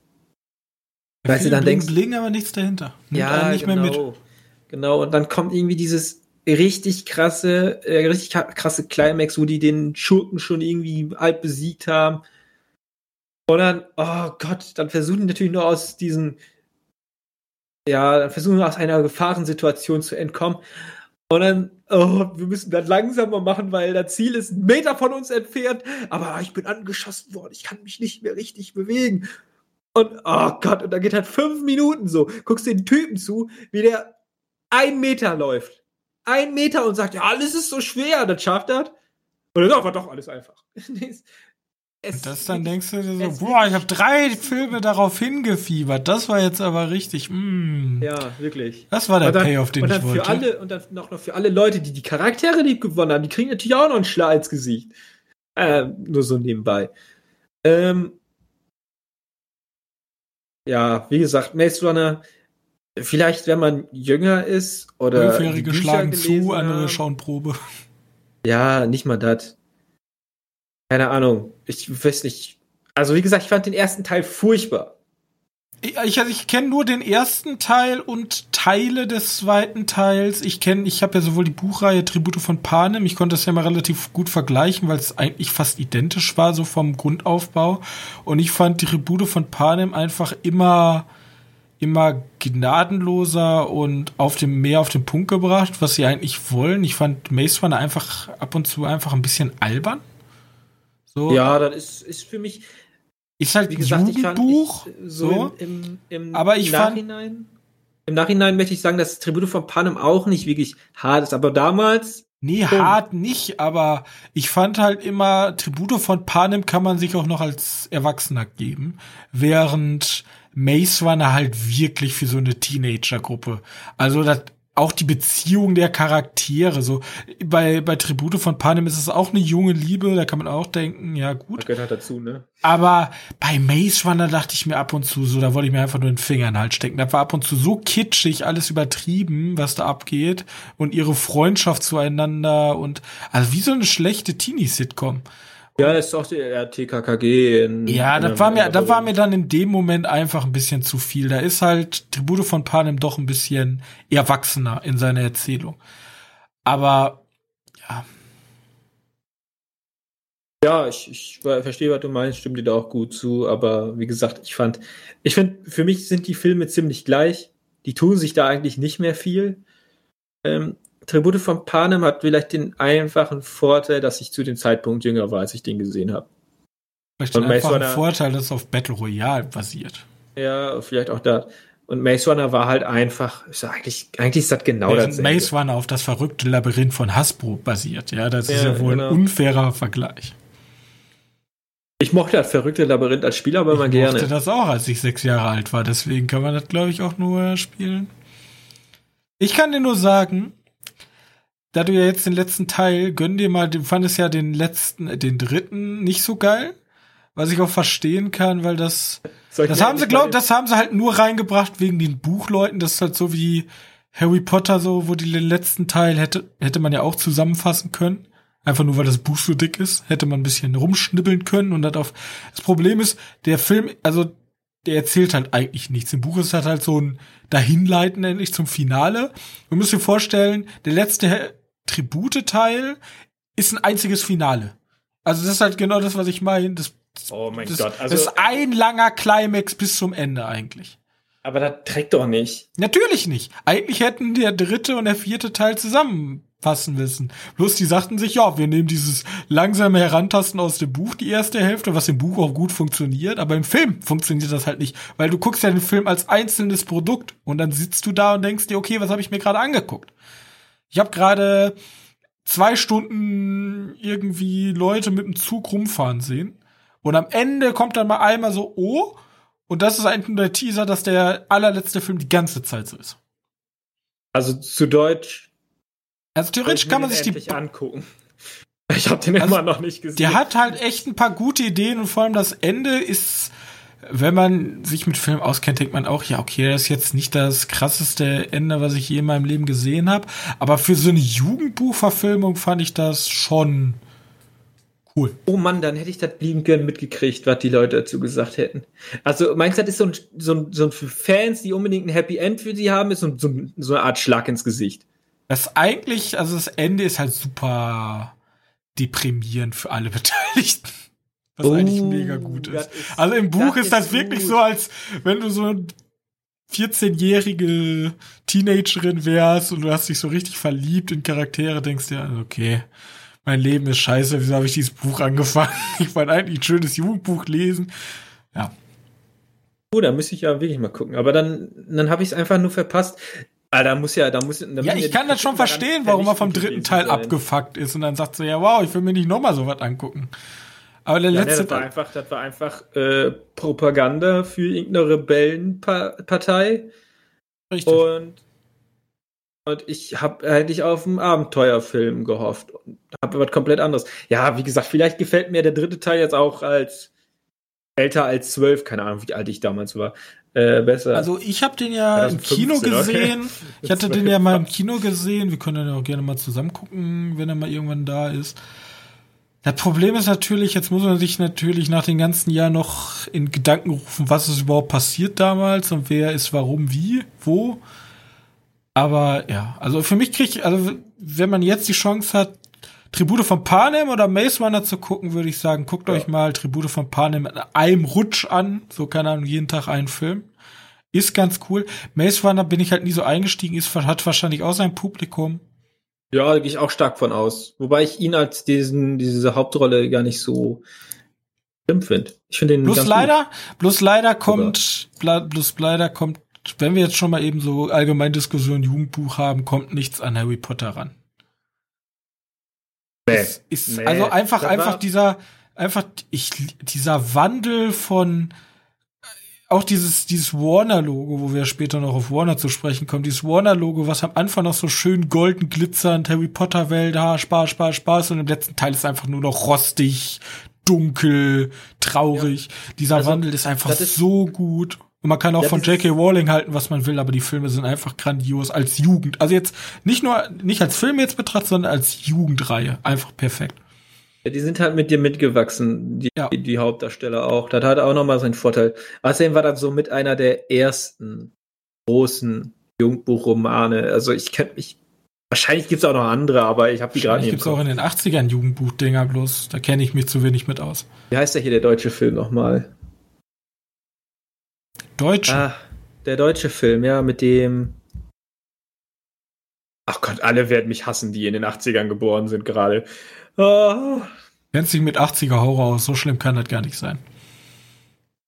weißt du, dann denkst du. aber nichts dahinter. Nimmt ja, nicht genau. mehr mit. Genau, und dann kommt irgendwie dieses richtig krasse, äh, richtig krasse Climax, wo die den Schurken schon irgendwie halb besiegt haben. Und dann, oh Gott, dann versuchen die natürlich nur aus diesen, ja, dann versuchen wir aus einer Gefahrensituation zu entkommen. Und dann, oh, wir müssen das langsamer machen, weil das Ziel ist einen Meter von uns entfernt. Aber ich bin angeschossen worden, ich kann mich nicht mehr richtig bewegen. Und, oh Gott, und dann geht halt fünf Minuten so. Guckst den Typen zu, wie der ein Meter läuft. Ein Meter und sagt, ja, alles ist so schwer, das schafft er. Und dann war doch alles einfach. (laughs) Es und das dann denkst du dir so, boah, ich habe drei Filme darauf hingefiebert. Das war jetzt aber richtig. Mm. Ja, wirklich. Das war der dann, Payoff, den und dann ich wollte. Für alle, und dann noch, noch für alle Leute, die die Charaktere lieb gewonnen haben, die kriegen natürlich auch noch einen Schlag ins Gesicht. Äh, nur so nebenbei. Ähm, ja, wie gesagt, Maze Runner, vielleicht wenn man jünger ist oder. Fünfjährige schlagen zu, andere schauen Probe. Ja, nicht mal das keine Ahnung, ich weiß nicht. Also wie gesagt, ich fand den ersten Teil furchtbar. Ich, ich, also ich kenne nur den ersten Teil und Teile des zweiten Teils. Ich kenne, ich habe ja sowohl die Buchreihe Tribute von Panem, ich konnte das ja mal relativ gut vergleichen, weil es eigentlich fast identisch war, so vom Grundaufbau. Und ich fand die Tribute von Panem einfach immer, immer gnadenloser und auf dem mehr auf den Punkt gebracht, was sie eigentlich wollen. Ich fand Maze Runner einfach ab und zu einfach ein bisschen albern. So. Ja, das ist, ist für mich. Ist halt wie gesagt, Jugendbuch, ich fand, ich, so, so. Im, im, im, aber ich Nachhinein, fand, im Nachhinein möchte ich sagen, dass Tribute von Panem auch nicht wirklich hart ist, aber damals. Nee, boom. hart nicht, aber ich fand halt immer, Tribute von Panem kann man sich auch noch als Erwachsener geben, während Mace Runner halt wirklich für so eine Teenager-Gruppe. Also das auch die Beziehung der Charaktere. So bei, bei Tribute von Panem ist es auch eine junge Liebe, da kann man auch denken, ja gut. Das gehört dazu, ne? Aber bei Maze Runner dachte ich mir ab und zu so, da wollte ich mir einfach nur den Finger in den Hals stecken. Da war ab und zu so kitschig, alles übertrieben, was da abgeht und ihre Freundschaft zueinander und also wie so eine schlechte Teenie-Sitcom. Ja, ist auch der TKKG. In, ja, das war mir, das war mir dann in dem Moment einfach ein bisschen zu viel. Da ist halt Tribute von Panem doch ein bisschen erwachsener in seiner Erzählung. Aber, ja. Ja, ich, ich verstehe, was du meinst, stimmt dir da auch gut zu, aber wie gesagt, ich fand, ich finde, für mich sind die Filme ziemlich gleich. Die tun sich da eigentlich nicht mehr viel. Ähm, Tribute von Panem hat vielleicht den einfachen Vorteil, dass ich zu dem Zeitpunkt jünger war, als ich den gesehen habe. Vielleicht den einfachen Vorteil, dass es auf Battle Royale basiert. Ja, vielleicht auch da. Und Maze Runner war halt einfach, ist eigentlich, eigentlich ist das genau das. Maze Runner auf das verrückte Labyrinth von Hasbro basiert, ja, das ja, ist ja wohl genau. ein unfairer Vergleich. Ich mochte das verrückte Labyrinth als Spieler aber mal gerne. Ich mochte das auch, als ich sechs Jahre alt war, deswegen kann man das, glaube ich, auch nur spielen. Ich kann dir nur sagen, da du ja jetzt den letzten Teil, gönn dir mal, du fandest ja den letzten, den dritten nicht so geil. Was ich auch verstehen kann, weil das, das haben sie, glaub, das haben sie halt nur reingebracht wegen den Buchleuten. Das ist halt so wie Harry Potter so, wo die den letzten Teil hätte, hätte man ja auch zusammenfassen können. Einfach nur, weil das Buch so dick ist, hätte man ein bisschen rumschnibbeln können und das auf, das Problem ist, der Film, also, der erzählt halt eigentlich nichts. Im Buch ist halt halt so ein Dahinleiten endlich zum Finale. Du musst dir vorstellen, der letzte Tribute-Teil ist ein einziges Finale. Also das ist halt genau das, was ich meine. Das, oh mein das, Gott. Also, das ist ein langer Climax bis zum Ende eigentlich. Aber das trägt doch nicht. Natürlich nicht. Eigentlich hätten der dritte und der vierte Teil zusammenpassen müssen. Bloß die sagten sich, ja, wir nehmen dieses langsame Herantasten aus dem Buch, die erste Hälfte, was im Buch auch gut funktioniert, aber im Film funktioniert das halt nicht, weil du guckst ja den Film als einzelnes Produkt und dann sitzt du da und denkst dir, okay, was habe ich mir gerade angeguckt? Ich habe gerade zwei Stunden irgendwie Leute mit dem Zug rumfahren sehen. Und am Ende kommt dann mal einmal so, oh, Und das ist eigentlich nur der Teaser, dass der allerletzte Film die ganze Zeit so ist. Also zu Deutsch. Also theoretisch kann man sich die angucken. Ich habe den also, immer noch nicht gesehen. Der hat halt echt ein paar gute Ideen und vor allem das Ende ist, wenn man sich mit Film auskennt, denkt man auch, ja, okay, das ist jetzt nicht das krasseste Ende, was ich je in meinem Leben gesehen habe. Aber für so eine Jugendbuchverfilmung fand ich das schon cool. Oh Mann, dann hätte ich das lieben gern mitgekriegt, was die Leute dazu gesagt hätten. Also, meinst du, das ist so ein, so ein, so ein für Fans, die unbedingt ein Happy End für sie haben, ist so, so, so eine Art Schlag ins Gesicht. Das eigentlich, also das Ende ist halt super deprimierend für alle (laughs) Beteiligten. Was oh, eigentlich mega gut ist. ist also im Buch ist das ist wirklich gut. so, als wenn du so ein 14-jährige Teenagerin wärst und du hast dich so richtig verliebt in Charaktere, denkst dir, okay, mein Leben ist scheiße, wieso habe ich dieses Buch angefangen? (laughs) Ich wollte eigentlich ein schönes Jugendbuch lesen. Ja. Oh, da müsste ich ja wirklich mal gucken. Aber dann, dann habe ich es einfach nur verpasst. Ah, da muss ja, da muss. Da ja, ich kann das schon verstehen, warum er vom dritten Teil sein. abgefuckt ist und dann sagt so, ja, wow, ich will mir nicht nochmal sowas angucken. Aber der ja, letzte. das war einfach, das war einfach äh, Propaganda für irgendeine Rebellenpartei. Richtig. Und, und ich habe eigentlich auf einen Abenteuerfilm gehofft und habe was komplett anderes. Ja, wie gesagt, vielleicht gefällt mir der dritte Teil jetzt auch als älter als zwölf, keine Ahnung, wie alt ich damals war äh, besser. Also ich habe den ja im Kino gesehen. Okay. Ich hatte (laughs) den ja mal im Kino gesehen. Wir können ja auch gerne mal zusammen gucken, wenn er mal irgendwann da ist. Das Problem ist natürlich, jetzt muss man sich natürlich nach den ganzen Jahren noch in Gedanken rufen, was ist überhaupt passiert damals und wer ist warum, wie, wo. Aber ja, also für mich kriege ich, also wenn man jetzt die Chance hat, Tribute von Panem oder Maze Runner zu gucken, würde ich sagen, guckt ja. euch mal Tribute von Panem in einem Rutsch an. So, keine Ahnung, jeden Tag einen Film. Ist ganz cool. Maze Runner bin ich halt nie so eingestiegen, ist, hat wahrscheinlich auch sein Publikum. Ja, da gehe ich auch stark von aus. Wobei ich ihn als diesen, diese Hauptrolle gar nicht so schlimm finde. Ich finde ihn bloß leider, gut. bloß leider kommt, bloß leider kommt, wenn wir jetzt schon mal eben so allgemein Diskussion Jugendbuch haben, kommt nichts an Harry Potter ran. Nee. Ist, ist nee. Also einfach, einfach dieser, einfach, ich, dieser Wandel von, auch dieses, dieses Warner-Logo, wo wir später noch auf Warner zu sprechen kommen, dieses Warner-Logo, was am Anfang noch so schön golden glitzernd, Harry Potter-Welt, ha, Spaß, Spaß, Spaß, und im letzten Teil ist einfach nur noch rostig, dunkel, traurig. Ja. Dieser also, Wandel ist einfach ist, so gut. Und man kann auch von J.K. Rowling halten, was man will, aber die Filme sind einfach grandios als Jugend. Also jetzt nicht nur, nicht als Film jetzt betrachtet, sondern als Jugendreihe. Einfach perfekt. Ja, die sind halt mit dir mitgewachsen, die, ja. die Hauptdarsteller auch. Das hat auch nochmal seinen Vorteil. Außerdem war das so mit einer der ersten großen Jugendbuchromane. Also ich kenne mich, wahrscheinlich gibt's auch noch andere, aber ich habe die gerade nicht. Gibt's auch in den 80ern Jugendbuchdinger bloß, da kenne ich mich zu wenig mit aus. Wie heißt der hier der deutsche Film nochmal? Deutsche. Ah, der deutsche Film, ja, mit dem. Ach Gott, alle werden mich hassen, die in den 80ern geboren sind gerade. Oh. Nennt sich mit 80er Horror aus, so schlimm kann das gar nicht sein.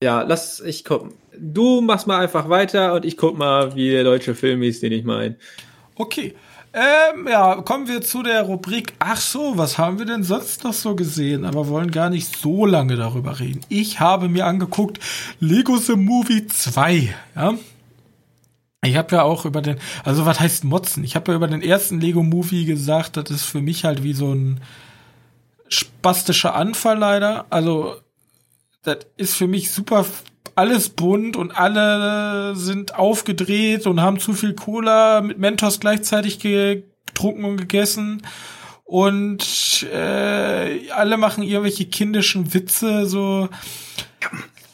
Ja, lass ich gucken. Du machst mal einfach weiter und ich guck mal, wie der deutsche Film ist, den ich meine. Okay. Ähm, ja, kommen wir zu der Rubrik. Ach so, was haben wir denn sonst noch so gesehen? Aber wollen gar nicht so lange darüber reden. Ich habe mir angeguckt Lego The Movie 2. Ja, ich habe ja auch über den, also was heißt Motzen? Ich habe ja über den ersten Lego Movie gesagt, das ist für mich halt wie so ein spastischer Anfall leider. Also das ist für mich super alles bunt und alle sind aufgedreht und haben zu viel Cola mit Mentos gleichzeitig getrunken und gegessen. Und äh, alle machen irgendwelche kindischen Witze, so.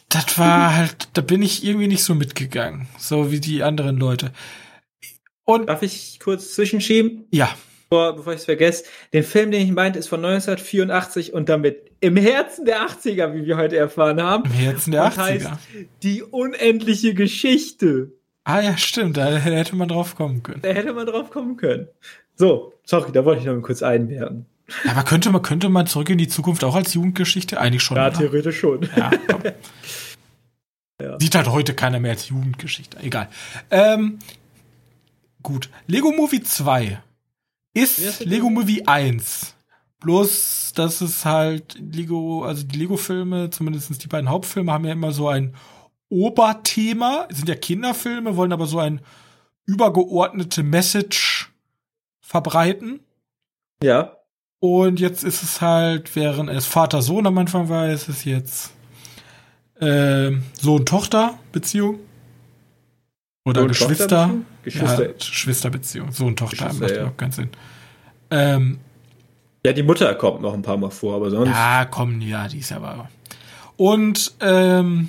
Das war halt, da bin ich irgendwie nicht so mitgegangen, so wie die anderen Leute. Und Darf ich kurz zwischenschieben? Ja bevor, bevor ich es vergesse, den Film, den ich meinte, ist von 1984 und damit im Herzen der 80er, wie wir heute erfahren haben. Im Herzen der und 80er. Heißt die unendliche Geschichte. Ah ja, stimmt, da hätte man drauf kommen können. Da hätte man drauf kommen können. So, sorry, da wollte ich noch mal kurz einwerten. Aber könnte man, könnte man zurück in die Zukunft auch als Jugendgeschichte? Eigentlich schon. Ja, oder? theoretisch schon. Ja, (laughs) ja. Sieht halt heute keiner mehr als Jugendgeschichte. Egal. Ähm, gut. Lego Movie 2 ist Lego Movie 1. Bloß, dass es halt Lego, also die Lego-Filme, zumindest die beiden Hauptfilme, haben ja immer so ein Oberthema. Es sind ja Kinderfilme, wollen aber so ein übergeordnete Message verbreiten. Ja. Und jetzt ist es halt, während es Vater-Sohn am Anfang war, ist es jetzt äh, Sohn-Tochter-Beziehung. Oder Geschwister. Geschwister. Ja, Geschwisterbeziehung. Sohn-Tochter Geschwister, macht ja. überhaupt keinen Sinn. Ähm, Ja, die Mutter kommt noch ein paar Mal vor, aber sonst. ja, komm, ja, die ist aber. Und ähm,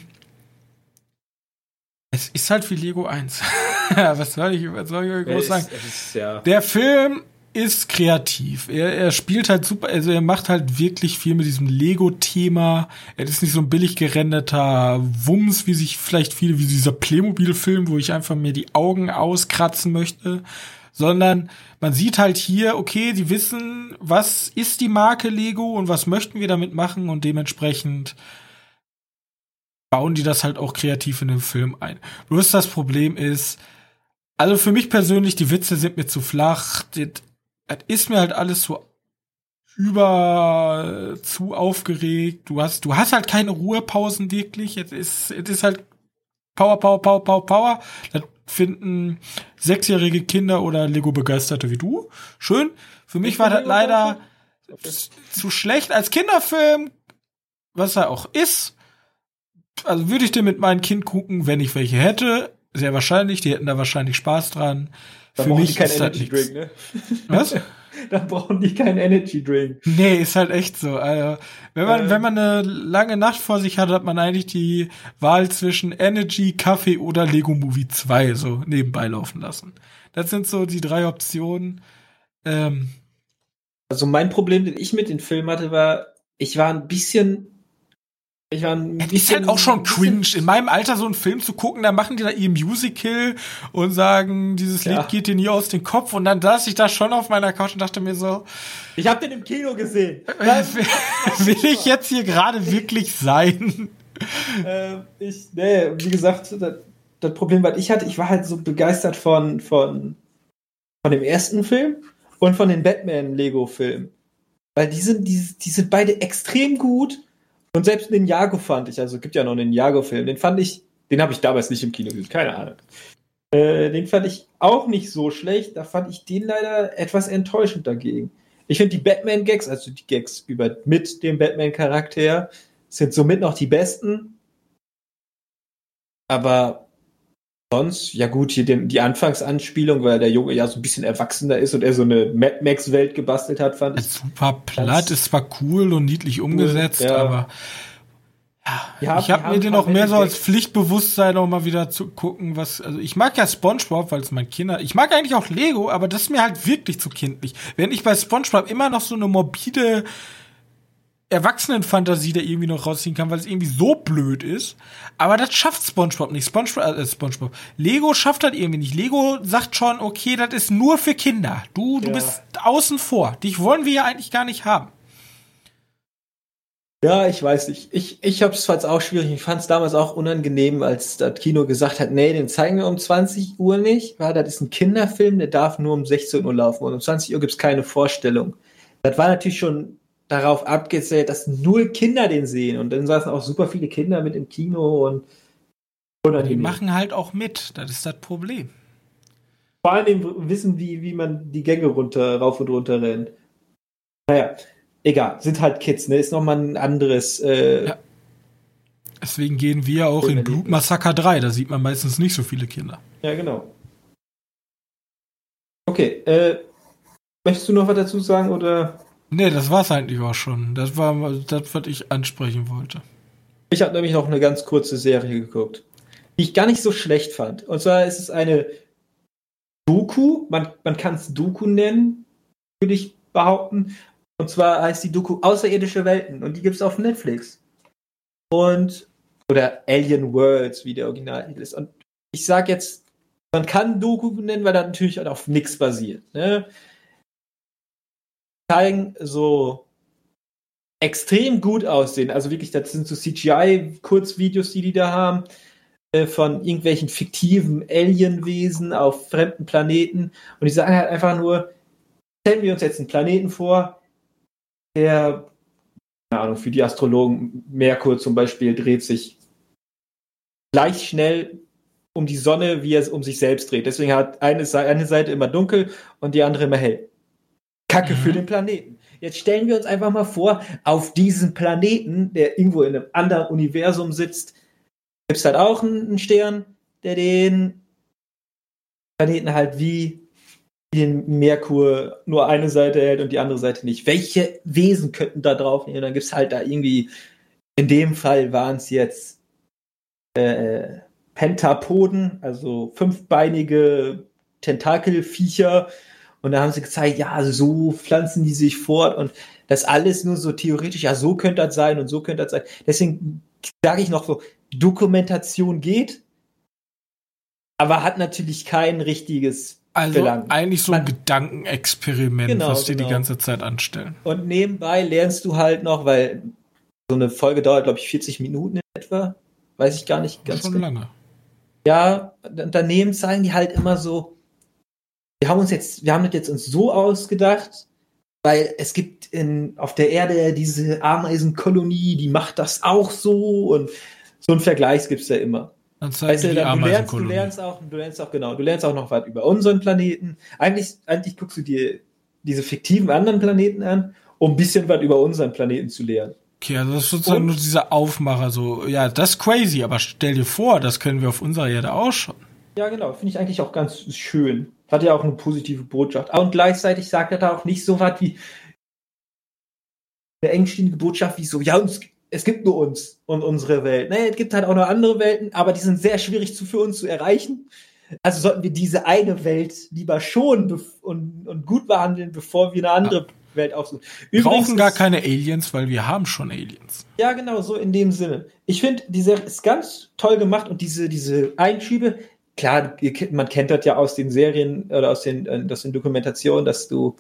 es ist halt wie Lego 1. (laughs) was soll ich, was soll ich Ja, groß ist, sagen? es ist, ja. Der Film ist kreativ. Er, er spielt halt super, also er macht halt wirklich viel mit diesem Lego-Thema. Er ist nicht so ein billig gerenderter Wumms, wie sich vielleicht viele, wie dieser Playmobil-Film, wo ich einfach mir die Augen auskratzen möchte. Sondern man sieht halt hier, okay, die wissen, was ist die Marke Lego und was möchten wir damit machen und dementsprechend bauen die das halt auch kreativ in den Film ein. Bloß das Problem ist, also für mich persönlich, die Witze sind mir zu flach. Das, das ist mir halt alles so über zu aufgeregt. Du hast, du hast halt keine Ruhepausen wirklich. Es ist, es ist halt Power, Power, Power, Power, Power. Das finden sechsjährige Kinder oder Lego-Begeisterte wie du. Schön. Für mich war das leider zu schlecht als Kinderfilm, was er auch ist. Also würde ich den mit meinem Kind gucken, wenn ich welche hätte. Sehr wahrscheinlich, die hätten da wahrscheinlich Spaß dran. Da Für brauchen mich die keinen ist das Energy nix. Drink, ne? Was? (laughs) Da brauchen die keinen Energy Drink. Nee, ist halt echt so. Also, wenn man, Ähm. wenn man eine lange Nacht vor sich hat, hat man eigentlich die Wahl zwischen Energy, Kaffee oder Lego Movie 2 so nebenbei laufen lassen. Das sind so die drei Optionen. Ähm, Also mein Problem, den ich mit dem Film hatte, war, ich war ein bisschen. Ich war ein es ist halt auch schon cringe, in meinem Alter so einen Film zu gucken, da machen die da ihr Musical und sagen, dieses Ja. Lied geht dir nie aus dem Kopf und dann saß ich da schon auf meiner Couch und dachte mir so, Ich habe den im Kino gesehen. (laughs) will ich jetzt hier gerade wirklich sein? äh, ich, nee, wie gesagt, das, das Problem, was ich hatte, ich war halt so begeistert von, von, von dem ersten Film und von den Batman-Lego-Filmen. Weil die sind, die, die sind beide extrem gut. Und selbst den Jago fand ich, also gibt ja noch einen Jago-Film, den fand ich, den habe ich damals nicht im Kino gesehen, keine Ahnung. Äh, den fand ich auch nicht so schlecht, da fand ich den leider etwas enttäuschend dagegen. Ich finde die Batman-Gags, also die Gags über mit dem Batman-Charakter, sind somit noch die besten. Aber sonst, ja gut, hier den, die Anfangsanspielung, weil der Junge ja so ein bisschen erwachsener ist und er so eine Mad Max-Welt gebastelt hat, fand ich. Super platt, ist zwar cool und niedlich umgesetzt, ja. aber haben- ich habe mir den auch mehr so als. Pflichtbewusstsein auch mal wieder zu gucken, was, also ich mag ja Spongebob, weil es mein Kinder, ich mag eigentlich auch Lego, aber das ist mir halt wirklich zu kindlich. Wenn ich bei Spongebob immer noch so eine morbide Erwachsenenfantasie da irgendwie noch rausziehen kann, weil es irgendwie so blöd ist. Aber das schafft SpongeBob nicht. SpongeBob, äh, SpongeBob. Lego schafft das irgendwie nicht. Lego sagt schon, okay, das ist nur für Kinder. Du, du Ja. bist außen vor. Dich wollen wir ja eigentlich gar nicht haben. Ja, ich weiß nicht. Ich, ich habe es fand's auch schwierig. Ich fand es damals auch unangenehm, als das Kino gesagt hat, nee, den zeigen wir um 20 Uhr nicht, weil das ist ein Kinderfilm, der darf nur um 16 Uhr laufen und um 20 Uhr gibt's keine Vorstellung. Das war natürlich schon darauf abgezählt, dass null Kinder den sehen und dann saßen auch super viele Kinder mit im Kino und Die unangenehm. machen halt auch mit. Das ist das Problem. vor allem wissen, wie, wie man die Gänge runter, rauf und runter rennt. Naja, egal, sind halt Kids, ne? Ist nochmal ein anderes, äh, Ja. Deswegen gehen wir auch in Erlebnis. Blutmassaker 3. Da sieht man meistens nicht so viele Kinder. Ja, genau. Okay, äh, möchtest du noch was dazu sagen oder? Nee, das war's eigentlich auch schon. Das war das, was ich ansprechen wollte. Ich habe nämlich noch eine ganz kurze Serie geguckt, die ich gar nicht so schlecht fand. Und zwar ist es eine Doku, man, man kann es Doku nennen, würde ich behaupten. Und zwar heißt die Doku Außerirdische Welten und die gibt es auf Netflix. Und, oder Alien Worlds, wie der Originaltitel ist. Und ich sage jetzt, man kann Doku nennen, weil das natürlich auf nichts basiert. Ne? Zeigen so extrem gut aussehen. Also wirklich, das sind so CGI-Kurzvideos, die die da haben, äh, von irgendwelchen fiktiven Alienwesen auf fremden Planeten. Und die sagen halt einfach nur, stellen wir uns jetzt einen Planeten vor, der, keine Ahnung, für die Astrologen, Merkur zum Beispiel, dreht sich gleich schnell um die Sonne, wie er es um sich selbst dreht. Deswegen hat eine, eine Seite immer dunkel und die andere immer hell. Kacke mhm. für den Planeten. Jetzt stellen wir uns einfach mal vor, auf diesem Planeten, der irgendwo in einem anderen Universum sitzt, gibt es halt auch einen Stern, der den Planeten halt wie den Merkur nur eine Seite hält und die andere Seite nicht. Welche Wesen könnten da drauf nehmen? Dann gibt es halt da irgendwie, in dem Fall waren es jetzt äh, Pentapoden, also fünfbeinige Tentakelviecher. Und da haben sie gezeigt, ja, so pflanzen die sich fort und das alles nur so theoretisch, ja, so könnte das sein und so könnte das sein. Deswegen sage ich noch so, Dokumentation geht, aber hat natürlich kein richtiges also Belang. eigentlich so ein Man, Gedankenexperiment, genau, was die genau. die ganze Zeit anstellen. Und nebenbei lernst du halt noch, weil so eine Folge dauert, glaube ich, 40 Minuten in etwa. Weiß ich gar nicht ganz Schon lange. Ja, daneben zeigen die halt immer so, wir haben uns jetzt, wir haben das jetzt uns so ausgedacht, weil es gibt in, auf der Erde diese Ameisenkolonie, die macht das auch so und so ein Vergleich gibt's da immer. Dann weißt du, dann, du, lernst, du lernst auch, du lernst auch genau, du lernst auch noch was über unseren Planeten. Eigentlich, eigentlich guckst du dir diese fiktiven anderen Planeten an, um ein bisschen was über unseren Planeten zu lernen. Okay, also das ist sozusagen Und, nur dieser Aufmacher, so, ja, das ist crazy, aber stell dir vor, das können wir auf unserer Erde auch schon. Ja, genau, finde ich eigentlich auch ganz schön. Hat ja auch eine positive Botschaft. Und gleichzeitig sagt er da auch nicht so was wie eine engstehende Botschaft wie so, ja, uns es gibt nur uns und unsere Welt. Naja, es gibt halt auch noch andere Welten, aber die sind sehr schwierig zu, für uns zu erreichen. Also sollten wir diese eine Welt lieber schonen und, und gut behandeln, bevor wir eine andere ja. Welt aufsuchen. Wir brauchen gar keine Aliens, weil wir haben schon Aliens. Ja, genau, so in dem Sinne. Ich finde, die Serie ist ganz toll gemacht und diese, diese Einschübe, klar, man kennt das ja aus den Serien oder aus den, äh, aus den Dokumentationen, dass du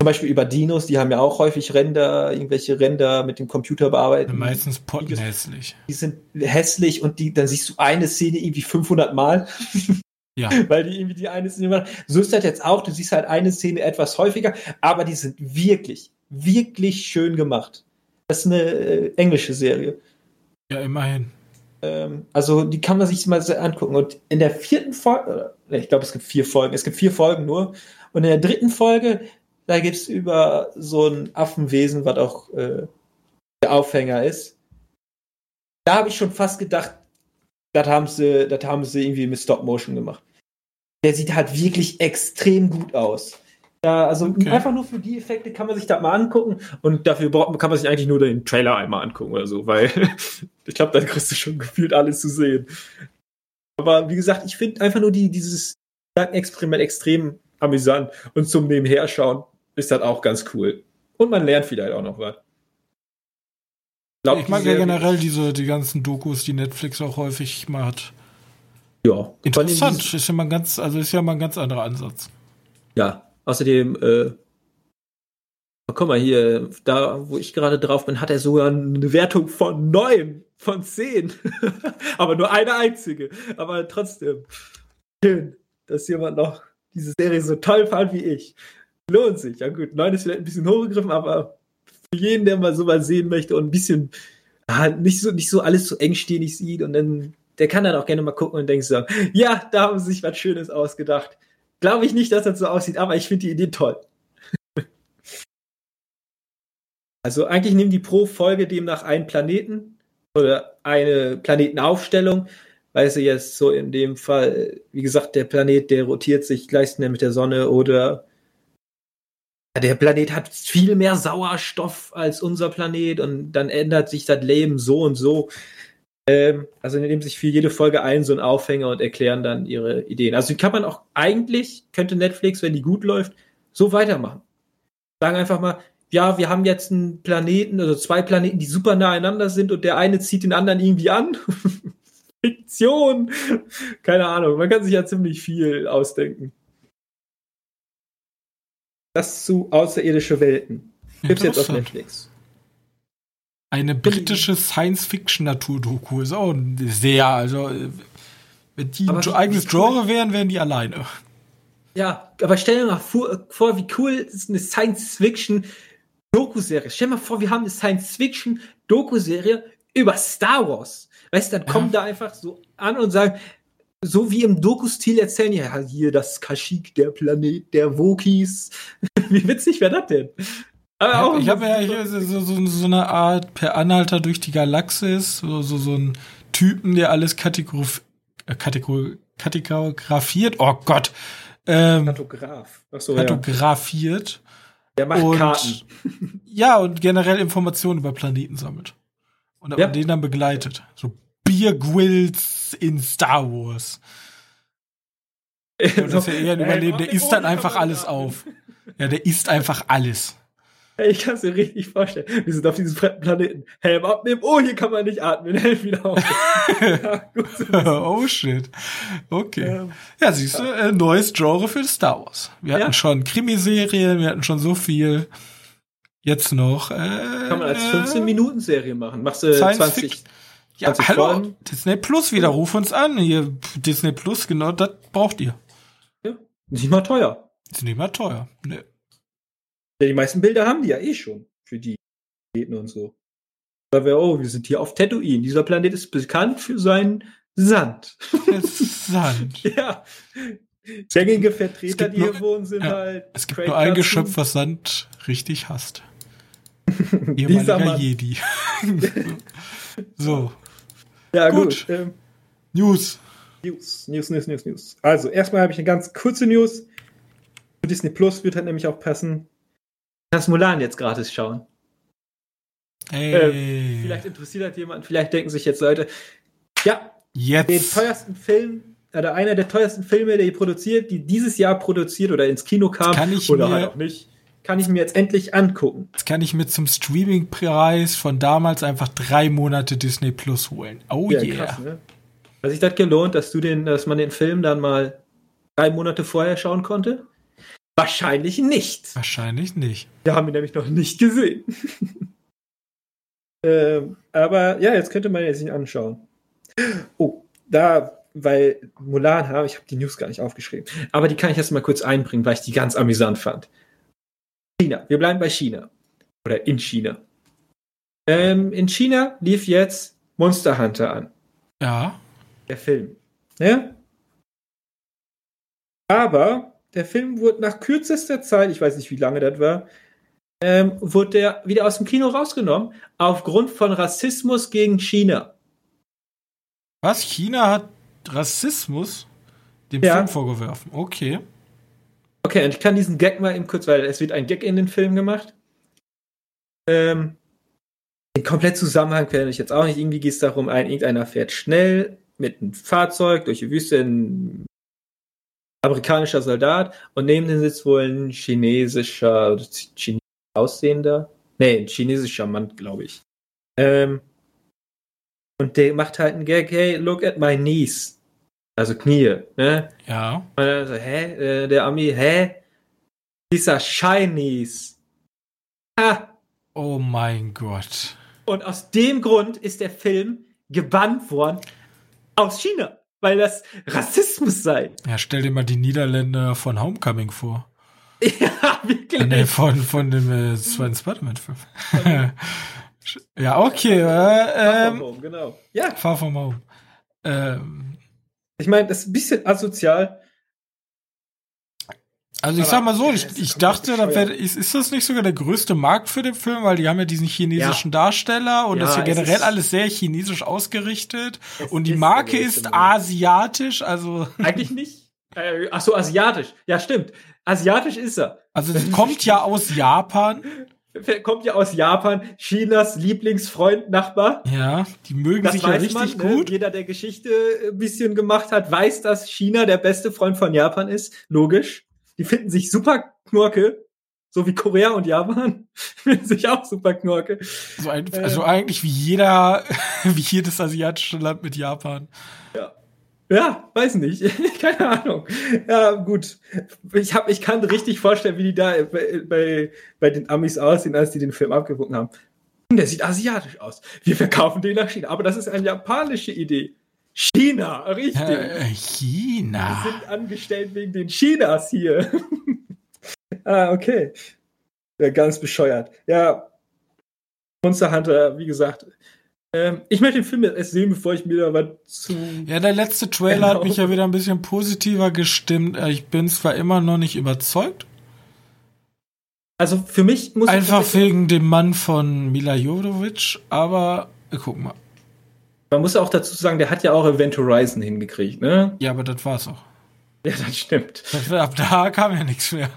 zum Beispiel über Dinos, die haben ja auch häufig Ränder, irgendwelche Ränder mit dem Computer bearbeiten. Meistens pottenhässlich. Die sind hässlich und die, dann siehst du eine Szene irgendwie 500 Mal. Ja. (laughs) Weil die irgendwie die eine Szene machen. So ist das jetzt auch. Du siehst halt eine Szene etwas häufiger, aber die sind wirklich, wirklich schön gemacht. Das ist eine äh, englische Serie. Ja, immerhin. Ähm, also die kann man sich mal angucken. Und in der vierten Folge, ich glaube, es gibt vier Folgen. Es gibt vier Folgen nur. Und in der dritten Folge da gibt es über so ein Affenwesen, was auch äh, der Aufhänger ist. Da habe ich schon fast gedacht, das haben sie, das haben sie irgendwie mit Stop Motion gemacht. Der sieht halt wirklich extrem gut aus. Ja, also okay. einfach nur für die Effekte kann man sich das mal angucken und dafür braucht, kann man sich eigentlich nur den Trailer einmal angucken oder so, weil (laughs) ich glaube, da kriegst du schon gefühlt alles zu sehen. Aber wie gesagt, ich finde einfach nur die, dieses Experiment extrem amüsant und zum Nebenher schauen ist das auch ganz cool. Und man lernt vielleicht auch noch was. Glaub, ich mag ja generell diese, die ganzen Dokus, die Netflix auch häufig macht. Ja. Interessant. Ist ja mal ganz, also ist ja mal ein ganz anderer Ansatz. Ja. Außerdem, äh, guck mal hier, da, wo ich gerade drauf bin, hat er sogar eine Wertung von 9 von 10. (laughs) Aber nur eine einzige. Aber trotzdem. Schön, dass jemand noch diese Serie so toll fand wie ich. Lohnt sich. Ja gut, 9 ist vielleicht ein bisschen hochgegriffen, aber für jeden, der mal sowas sehen möchte und ein bisschen ah, nicht, so, nicht so alles so engstirnig sieht und dann, der kann dann auch gerne mal gucken und denkt so, ja, da haben sie sich was Schönes ausgedacht. Glaube ich nicht, dass das so aussieht, aber ich finde die Idee toll. (laughs) also eigentlich nehmen die pro Folge demnach einen Planeten oder eine Planetenaufstellung, weil sie jetzt so in dem Fall, wie gesagt, der Planet, der rotiert sich gleich mit der Sonne oder der Planet hat viel mehr Sauerstoff als unser Planet und dann ändert sich das Leben so und so. Ähm, also nehmen sich für jede Folge ein so einen Aufhänger und erklären dann ihre Ideen. Also kann man auch eigentlich, könnte Netflix, wenn die gut läuft, so weitermachen. Sagen einfach mal, ja, wir haben jetzt einen Planeten, also zwei Planeten, die super nah einander sind und der eine zieht den anderen irgendwie an. (laughs) Fiktion! Keine Ahnung, man kann sich ja ziemlich viel ausdenken. Das zu außerirdische Welten. Gibt's jetzt auf (laughs) Netflix. Eine britische Science-Fiction-Natur-Doku ist auch sehr, also wenn die ein eigenes Genre wären, wären die alleine. Ja, aber stell dir mal vor, vor wie cool ist eine Science-Fiction Doku-Serie. Stell dir mal vor, wir haben eine Science-Fiction Doku-Serie über Star Wars. Weißt du, dann kommen da einfach so an und sagen, so wie im Doku-Stil erzählen, ja, hier das Kashyyyk, der Planet der Wokis. (laughs) wie witzig wäre das denn? Aber auch ich habe ja hier so, so, so eine Art per Anhalter durch die Galaxis, so, so, so ein Typen, der alles kategorif äh, kategor kategorifiert. Oh Gott. Ähm, Kartograf. So, kartografiert. Ja. Der macht und, Karten. (laughs) Ja, und generell Informationen über Planeten sammelt. Und ja. den dann begleitet. So Beer Grills in Star Wars. (laughs) Und das ist ja eher ein Überleben. Der isst dann einfach alles auf. Ja, der isst einfach alles. Ich kann es mir richtig vorstellen. Wir sind auf diesem fremden Planeten. Helm abnehmen. Oh, hier kann man nicht atmen. (laughs) Helm wieder auf. (laughs) ja, oh shit. Okay. Ähm, ja, siehst du, äh, neues Genre für Star Wars. Wir hatten ja. schon Krimiserien, wir hatten schon so viel. Jetzt noch. Äh, kann man als 15-Minuten-Serie machen. Machst du 20. Ja, hallo, Folgen? Disney Plus wieder, ruf uns an. Hier, Disney Plus, genau das braucht ihr. Ja, nicht mal teuer. Ist nicht mal teuer. Nee. Ja, die meisten Bilder haben die ja eh schon für die Planeten und so. Da wäre, oh, wir sind hier auf Tatooine. Dieser Planet ist bekannt für seinen Sand. (laughs) Sand. (laughs) ja. Gängige Vertreter, die hier wohnen, sind ja, halt. Es gibt Craig nur ein Geschöpf, was Sand richtig hasst. (laughs) Ehemaliger Jedi. so. Ja, gut. gut. Ähm, News. News, News, News, News, News. Also, erstmal habe ich eine ganz kurze News. Disney Plus wird halt nämlich auch passen kannst Mulan jetzt gratis schauen. Hey. Äh, vielleicht interessiert das jemand, vielleicht denken sich jetzt Leute, ja, jetzt. den teuersten Film, oder einer der teuersten Filme, der ihr produziert, die dieses Jahr produziert oder ins Kino kam, kann ich oder mir, halt auch nicht, kann ich mir jetzt endlich angucken. Jetzt kann ich mir zum Streaming-Preis von damals einfach drei Monate Disney Plus holen. Oh ja, yeah. Krass, ne? Hat sich das gelohnt, dass du den, dass man den Film dann mal drei Monate vorher schauen konnte? Wahrscheinlich nicht. Wahrscheinlich nicht. Wir haben ihn nämlich noch nicht gesehen. (laughs) ähm, aber ja, jetzt könnte man ihn sich anschauen. Oh, da, weil Mulan habe, ich habe die News gar nicht aufgeschrieben, aber die kann ich jetzt mal kurz einbringen, weil ich die ganz amüsant fand. China, wir bleiben bei China. Oder in China. Ähm, in China lief jetzt Monster Hunter an. Ja. Der Film. Ja? Aber der Film wurde nach kürzester Zeit, ich weiß nicht, wie lange das war, ähm, wurde der wieder aus dem Kino rausgenommen, aufgrund von Rassismus gegen China. Was? China hat Rassismus dem ja. Film vorgeworfen? Okay. Okay, und ich kann diesen Gag mal eben kurz, weil es wird ein Gag in den Film gemacht. Ähm, den komplett Zusammenhang kenne ich jetzt auch nicht. Irgendwie geht es darum, ein, irgendeiner fährt schnell mit einem Fahrzeug durch die Wüste in amerikanischer Soldat und neben dem sitzt wohl ein chinesischer, chinesisch aussehender, nee, ein chinesischer Mann, glaube ich. Ähm, und der macht halt einen Gag, hey, look at my knees. Also Knie, ne? Ja. Und dann so, hä? Äh, der Ami, hä? Dieser Chinese. Ha! Oh mein Gott. Und aus dem Grund ist der Film gebannt worden aus China weil das Rassismus sei. Ja, stell dir mal die Niederländer von Homecoming vor. (laughs) Ja, wirklich. Nee, von, von dem äh, zweiten Spider-Man-Film. (laughs) ja, okay. Äh, Far from ähm, home, genau. Ja. Far from home. Ähm, ich meine, das ist ein bisschen asozial, also ich sag mal so, ich, ich dachte, da wär, ist, ist das nicht sogar der größte Markt für den Film, weil die haben ja diesen chinesischen ja. Darsteller und ja, das ist ja generell ist, alles sehr chinesisch ausgerichtet und die Marke ist asiatisch, also (laughs) eigentlich nicht. Äh, ach so, asiatisch. Ja, stimmt. Asiatisch ist er. Also das kommt ja aus Japan. (laughs) Kommt ja aus Japan, Chinas Lieblingsfreund, Nachbar. Ja, die mögen das sich ja richtig man, ne? gut. Ne? Jeder, der Geschichte ein bisschen gemacht hat, weiß, dass China der beste Freund von Japan ist. Logisch. Die finden sich super Knorke, so wie Korea und Japan (laughs) finden sich auch super Knorke. So ein, also eigentlich wie jeder, (laughs) wie jedes asiatische Land mit Japan. Ja. Ja, weiß nicht. (laughs) Keine Ahnung. Ja, gut. Ich, hab, ich kann richtig vorstellen, wie die da bei, bei, bei den Amis aussehen, als die den Film abgeguckt haben. Der sieht asiatisch aus. Wir verkaufen den nach China. Aber das ist eine japanische Idee. China, richtig. Äh, China. Wir sind angestellt wegen den Chinas hier. (laughs) ah, okay. Ja, ganz bescheuert. Ja, Monster Hunter, wie gesagt, Ähm, ich möchte den Film erst sehen, bevor ich mir da was zu. Ja, der letzte Trailer genau. hat mich ja wieder ein bisschen positiver gestimmt. Äh, ich bin zwar immer noch nicht überzeugt. Also für mich muss einfach wegen dem Mann von Mila Jovovich, aber äh, guck mal. Man muss auch dazu sagen, der hat ja auch Event Horizon hingekriegt, ne? Ja, aber das war's auch. Ja, das stimmt. Ab da kam ja nichts mehr.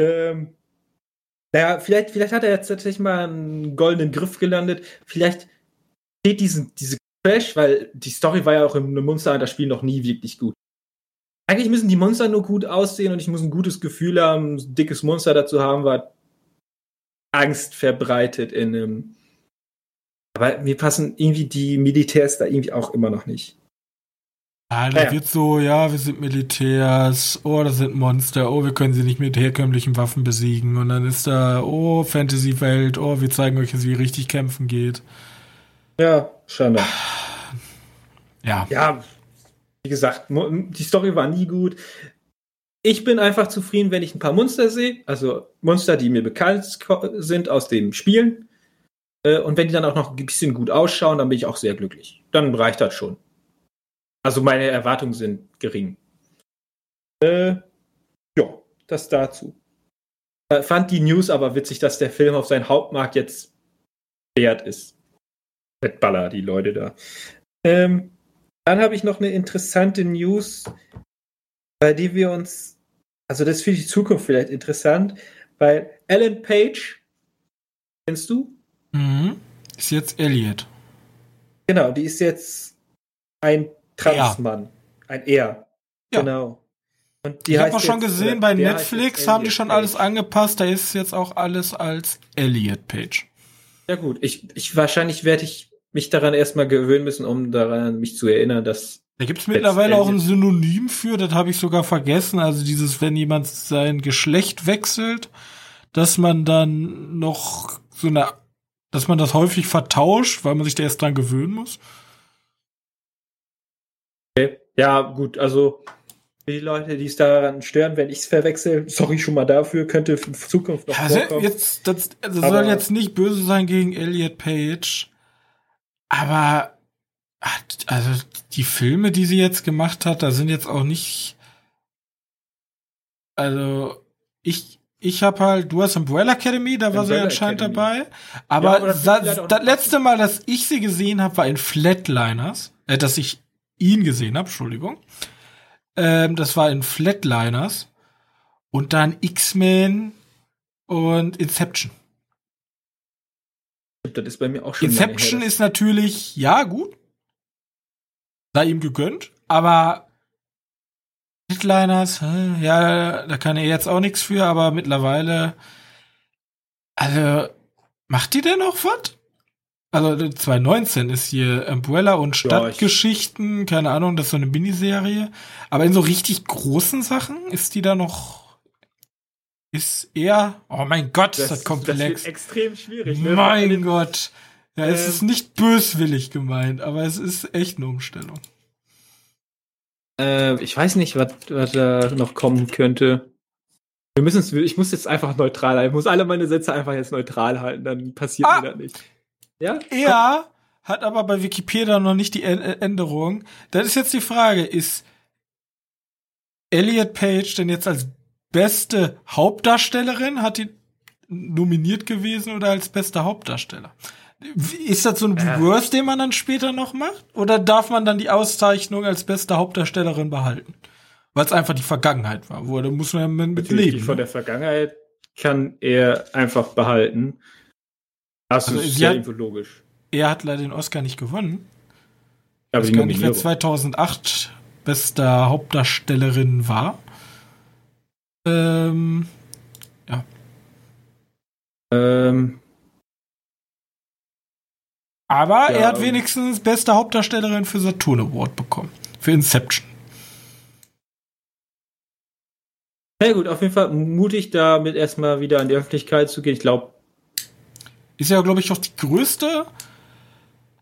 Ähm, naja, vielleicht, vielleicht hat er jetzt tatsächlich mal einen goldenen Griff gelandet. Vielleicht steht diesen, diese Crash, weil die Story war ja auch im Monster Hunter Spiel noch nie wirklich gut. Eigentlich müssen die Monster nur gut aussehen und ich muss ein gutes Gefühl haben, ein dickes Monster dazu haben, was Angst verbreitet in einem. Aber mir passen irgendwie die Militärs da irgendwie auch immer noch nicht. Ah, da ja. wird so, ja, wir sind Militärs, oh, das sind Monster, oh, wir können sie nicht mit herkömmlichen Waffen besiegen. Und dann ist da, oh, Fantasy-Welt, oh, wir zeigen euch jetzt, wie richtig kämpfen geht. Ja, schade. Ja. Ja, wie gesagt, die Story war nie gut. Ich bin einfach zufrieden, wenn ich ein paar Monster sehe, also Monster, die mir bekannt sind aus dem Spielen. Äh, und wenn die dann auch noch ein bisschen gut ausschauen, dann bin ich auch sehr glücklich. Dann reicht das schon. Also meine Erwartungen sind gering. Äh, ja, das dazu. Äh, fand die News aber witzig, dass der Film auf seinen Hauptmarkt jetzt wert ist. Baller, die Leute da. Ähm, dann habe ich noch eine interessante News, bei der wir uns, also das ist für die Zukunft vielleicht interessant, weil Ellen Page, kennst du? Mhm. Ist jetzt Elliot. Genau, die ist jetzt ein Transmann. Ein Er. Ja. Genau. Und die ich habe auch schon gesehen, bei Netflix haben die schon Page. alles angepasst. Da ist jetzt auch alles als Elliot Page. Ja gut, ich, ich wahrscheinlich werde ich mich daran erstmal gewöhnen müssen, um daran mich zu erinnern, dass. Da gibt's mittlerweile auch ein Synonym für, das habe ich sogar vergessen. Also dieses, wenn jemand sein Geschlecht wechselt, dass man dann noch so eine, dass man das häufig vertauscht, weil man sich da erst dran gewöhnen muss. Okay. Ja, gut, also die Leute, die es daran stören, wenn ich es verwechsel, sorry schon mal dafür, könnte in Zukunft noch ja, vorkommen. Jetzt, das, das soll jetzt nicht böse sein gegen Elliot Page. Aber also die Filme, die sie jetzt gemacht hat, da sind jetzt auch nicht. Also ich ich habe halt, du hast Umbrella Academy, da war sie anscheinend Academy. dabei. Aber, ja, aber das, das letzte Mal, dass ich sie gesehen habe, war in Flatliners, äh, dass ich ihn gesehen habe, Entschuldigung. Ähm, das war in Flatliners und dann X-Men und Inception. Das ist bei mir auch schon. Inception ist natürlich, ja, gut. Sei ihm gegönnt, aber Hitliners, ja, da kann er jetzt auch nichts für, aber mittlerweile, also, macht die denn noch was? Also 2019 ist hier Umbrella und Stadtgeschichten, ja, keine Ahnung, das ist so eine Miniserie. Aber in so richtig großen Sachen ist die da noch ist er, oh mein Gott, das, ist das komplex. Das extrem schwierig. Ne? Mein Gott. Ja, äh, es ist nicht böswillig gemeint, aber es ist echt eine Umstellung. Äh, ich weiß nicht, was, was da noch kommen könnte. Wir müssen ich muss jetzt einfach neutral halten. Ich muss alle meine Sätze einfach jetzt neutral halten, dann passiert ah, mir das nicht. Ja? Ja, hat aber bei Wikipedia noch nicht die Änderung. Das ist jetzt die Frage, ist Elliot Page denn jetzt als beste Hauptdarstellerin? Hat die nominiert gewesen oder als beste Hauptdarsteller? Ist das so ein äh. Worst, den man dann später noch macht? Oder darf man dann die Auszeichnung als beste Hauptdarstellerin behalten? Weil es einfach die Vergangenheit war. Wo, da muss man ja mit Natürlich, leben. Die von ne? der Vergangenheit kann er einfach behalten. Das also ist ja irgendwo logisch. Er hat leider den Oscar nicht gewonnen. Aber ich gar nicht, wer 2008 bester Hauptdarstellerin war. Ähm, ja. Ähm. Aber ja, er hat wenigstens beste Hauptdarstellerin für Saturn Award bekommen. Für Inception. Na gut, auf jeden Fall mutig, damit erstmal wieder an die Öffentlichkeit zu gehen. Ich glaube. Ist ja, glaube ich, auch die größte.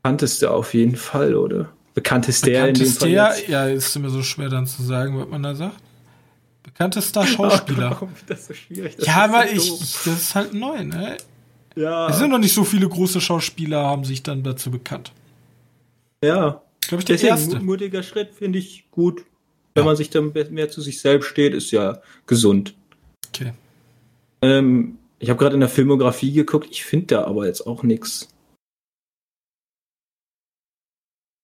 Bekannteste auf jeden Fall, oder? Bekannteste, Bekannteste in dem Fall. Jetzt. Ja, ist immer so schwer dann zu sagen, was man da sagt. Bekanntester (laughs) Schauspieler. Warum wird das so schwierig? Das ja, aber so ich, das ist halt neu, ne? Ja. Es sind noch nicht so viele große Schauspieler, haben sich dann dazu bekannt. Ja. Glaube ich, der Deswegen, erste. mutiger Schritt finde ich gut. Wenn Ja. man sich dann mehr zu sich selbst steht, ist ja gesund. Okay. Ähm, ich habe gerade in der Filmografie geguckt, ich finde da aber jetzt auch nichts.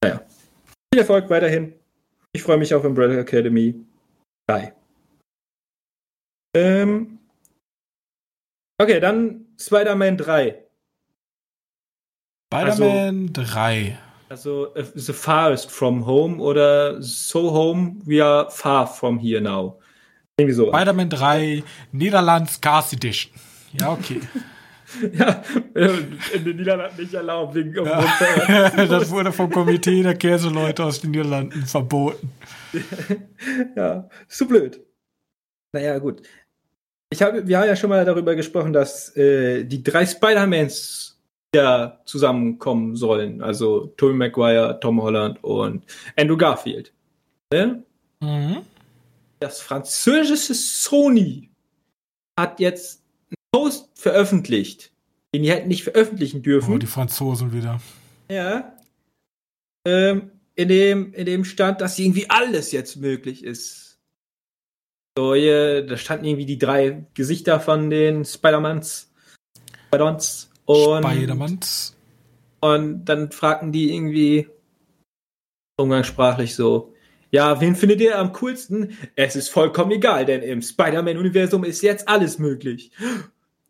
Naja. Viel Erfolg weiterhin. Ich freue mich auf Umbrella Academy 3. Ähm, okay, dann Spider-Man 3. Spider-Man 3. Also äh, The Farthest from Home oder So Home, we are far from here now. Irgendwie so. Spider-Man 3, Niederlands Cars Edition. Ja, okay. (laughs) Ja, in den Niederlanden nicht erlaubt, wegen Ja. (laughs) das wurde vom Komitee der Käseleute aus den Niederlanden verboten. (laughs) ja, ist so blöd. Naja, gut. Ich habe, wir haben ja schon mal darüber gesprochen, dass äh, die drei Spider-Mans ja zusammenkommen sollen. Also Tobey Maguire, Tom Holland und Andrew Garfield. Ne? Mhm. Das französische Sony hat jetzt einen Post veröffentlicht, den die hätten nicht veröffentlichen dürfen. Oh, die Franzosen wieder. Ja. Ähm, in, dem, in dem stand, dass irgendwie alles jetzt möglich ist. So, hier, da standen irgendwie die drei Gesichter von den Spider-Mans. Spider-Mans. Und, Spider-Mans. und dann fragten die irgendwie umgangssprachlich so, ja, wen findet ihr am coolsten? Es ist vollkommen egal, denn im Spider-Man-Universum ist jetzt alles möglich.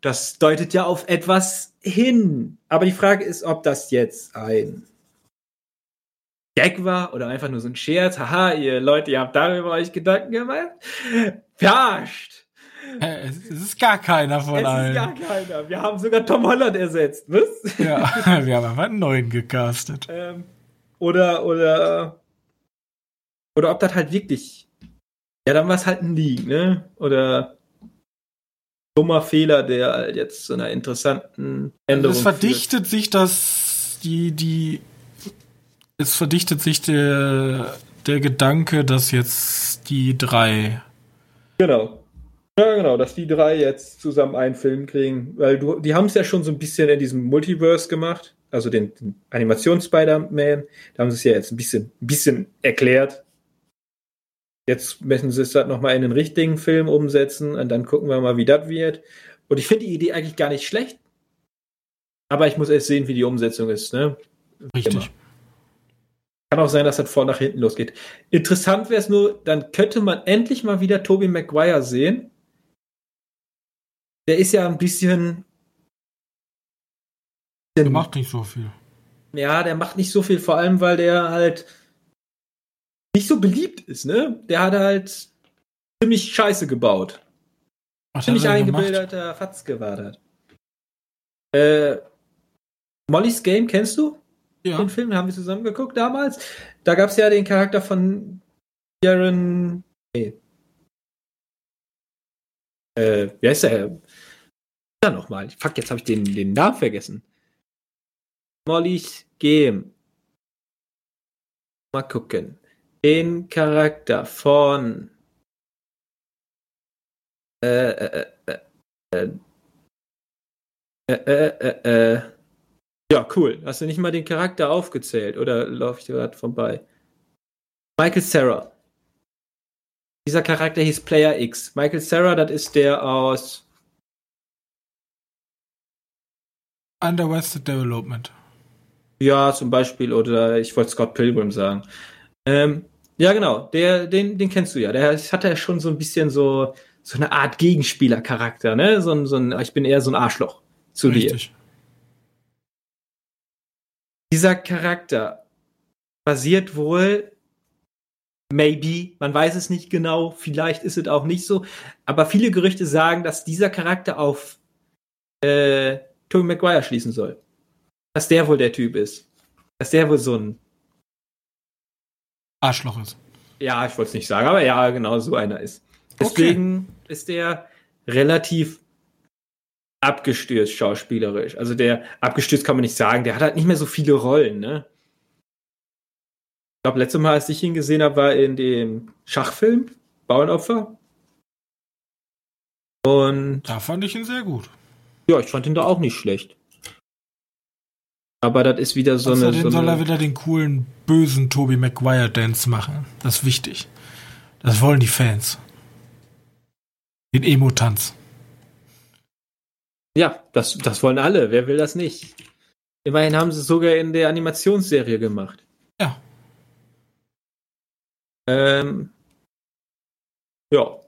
Das deutet ja auf etwas hin. Aber die Frage ist, ob das jetzt ein Gag war oder einfach nur so ein Scherz. Haha, ihr Leute, ihr habt darüber euch Gedanken gemacht. Verarscht. Es es ist gar keiner von Es ist allen. gar keiner. Wir haben sogar Tom Holland ersetzt. Was? Ja, (laughs) wir haben einfach einen neuen gecastet. Ähm, oder, oder, oder ob das halt wirklich, ja, dann war es halt ein Leak, ne? Oder dummer Fehler, der halt jetzt zu einer interessanten Änderung Es verdichtet sich das, die, die, es verdichtet sich der, der Gedanke, dass jetzt die drei. Genau. Ja, genau, dass die drei jetzt zusammen einen Film kriegen, weil du, die haben es ja schon so ein bisschen in diesem Multiverse gemacht, also den, den Animations-Spider-Man, da haben sie es ja jetzt ein bisschen, ein bisschen erklärt. Jetzt müssen sie es halt nochmal in den richtigen Film umsetzen und dann gucken wir mal, wie das wird. Und ich finde die Idee eigentlich gar nicht schlecht. Aber ich muss erst sehen, wie die Umsetzung ist. Ne? richtig. Immer. Kann auch sein, dass das vor nach hinten losgeht. Interessant wäre es nur, dann könnte man endlich mal wieder Tobey Maguire sehen. Der ist ja ein bisschen. Der macht nicht so viel. Ja, der macht nicht so viel, vor allem weil der halt nicht so beliebt ist, ne? Der hat halt ziemlich Scheiße gebaut. Was Ziemlich er eingebildeter Fatzke war das. Äh, Molly's Game kennst du? Ja. Den Film haben wir zusammen geguckt damals. Da gab es ja den Charakter von Jaron. Nee. Äh, wie heißt der? Ja, nochmal. Fuck, jetzt habe ich den, den Namen vergessen. Molly's Game. Mal gucken. Den Charakter von. Äh, äh, äh, äh, äh, äh, äh, äh. Ja, cool. Hast du nicht mal den Charakter aufgezählt oder laufe ich dir gerade vorbei? Michael Sarah. Dieser Charakter hieß Player X. Michael Sarah, das ist der aus. Underwested Development. Ja, zum Beispiel, oder ich wollte Scott Pilgrim sagen. Ähm, ja, genau, der, den, den kennst du ja. Der hat ja schon so ein bisschen so, so eine Art Gegenspieler-Charakter, ne? So, ein- so ein, ich bin eher so ein Arschloch zu dir. Dieser Charakter basiert wohl, maybe, man weiß es nicht genau, vielleicht ist es auch nicht so, aber viele Gerüchte sagen, dass dieser Charakter auf äh, Tobey Maguire schließen soll. Dass der wohl der Typ ist. Dass der wohl so ein, Arschloch ist. ja, ich wollte es nicht sagen, aber ja, genau so einer ist. Deswegen ist der relativ abgestürzt schauspielerisch. Also der abgestürzt kann man nicht sagen, der hat halt nicht mehr so viele Rollen, ne? Ich glaube, letztes Mal, als ich ihn gesehen habe, war in dem Schachfilm Bauernopfer. Und Da fand ich ihn sehr gut. Ja, ich fand ihn da auch nicht schlecht. Aber das ist wieder so Außerdem eine. So soll er wieder den coolen, bösen Toby Maguire Dance machen. Das ist wichtig. Das wollen die Fans. Den Emo-Tanz. Ja, das, das wollen alle. Wer will das nicht? Immerhin haben sie es sogar in der Animationsserie gemacht. Ja. Ähm, ja.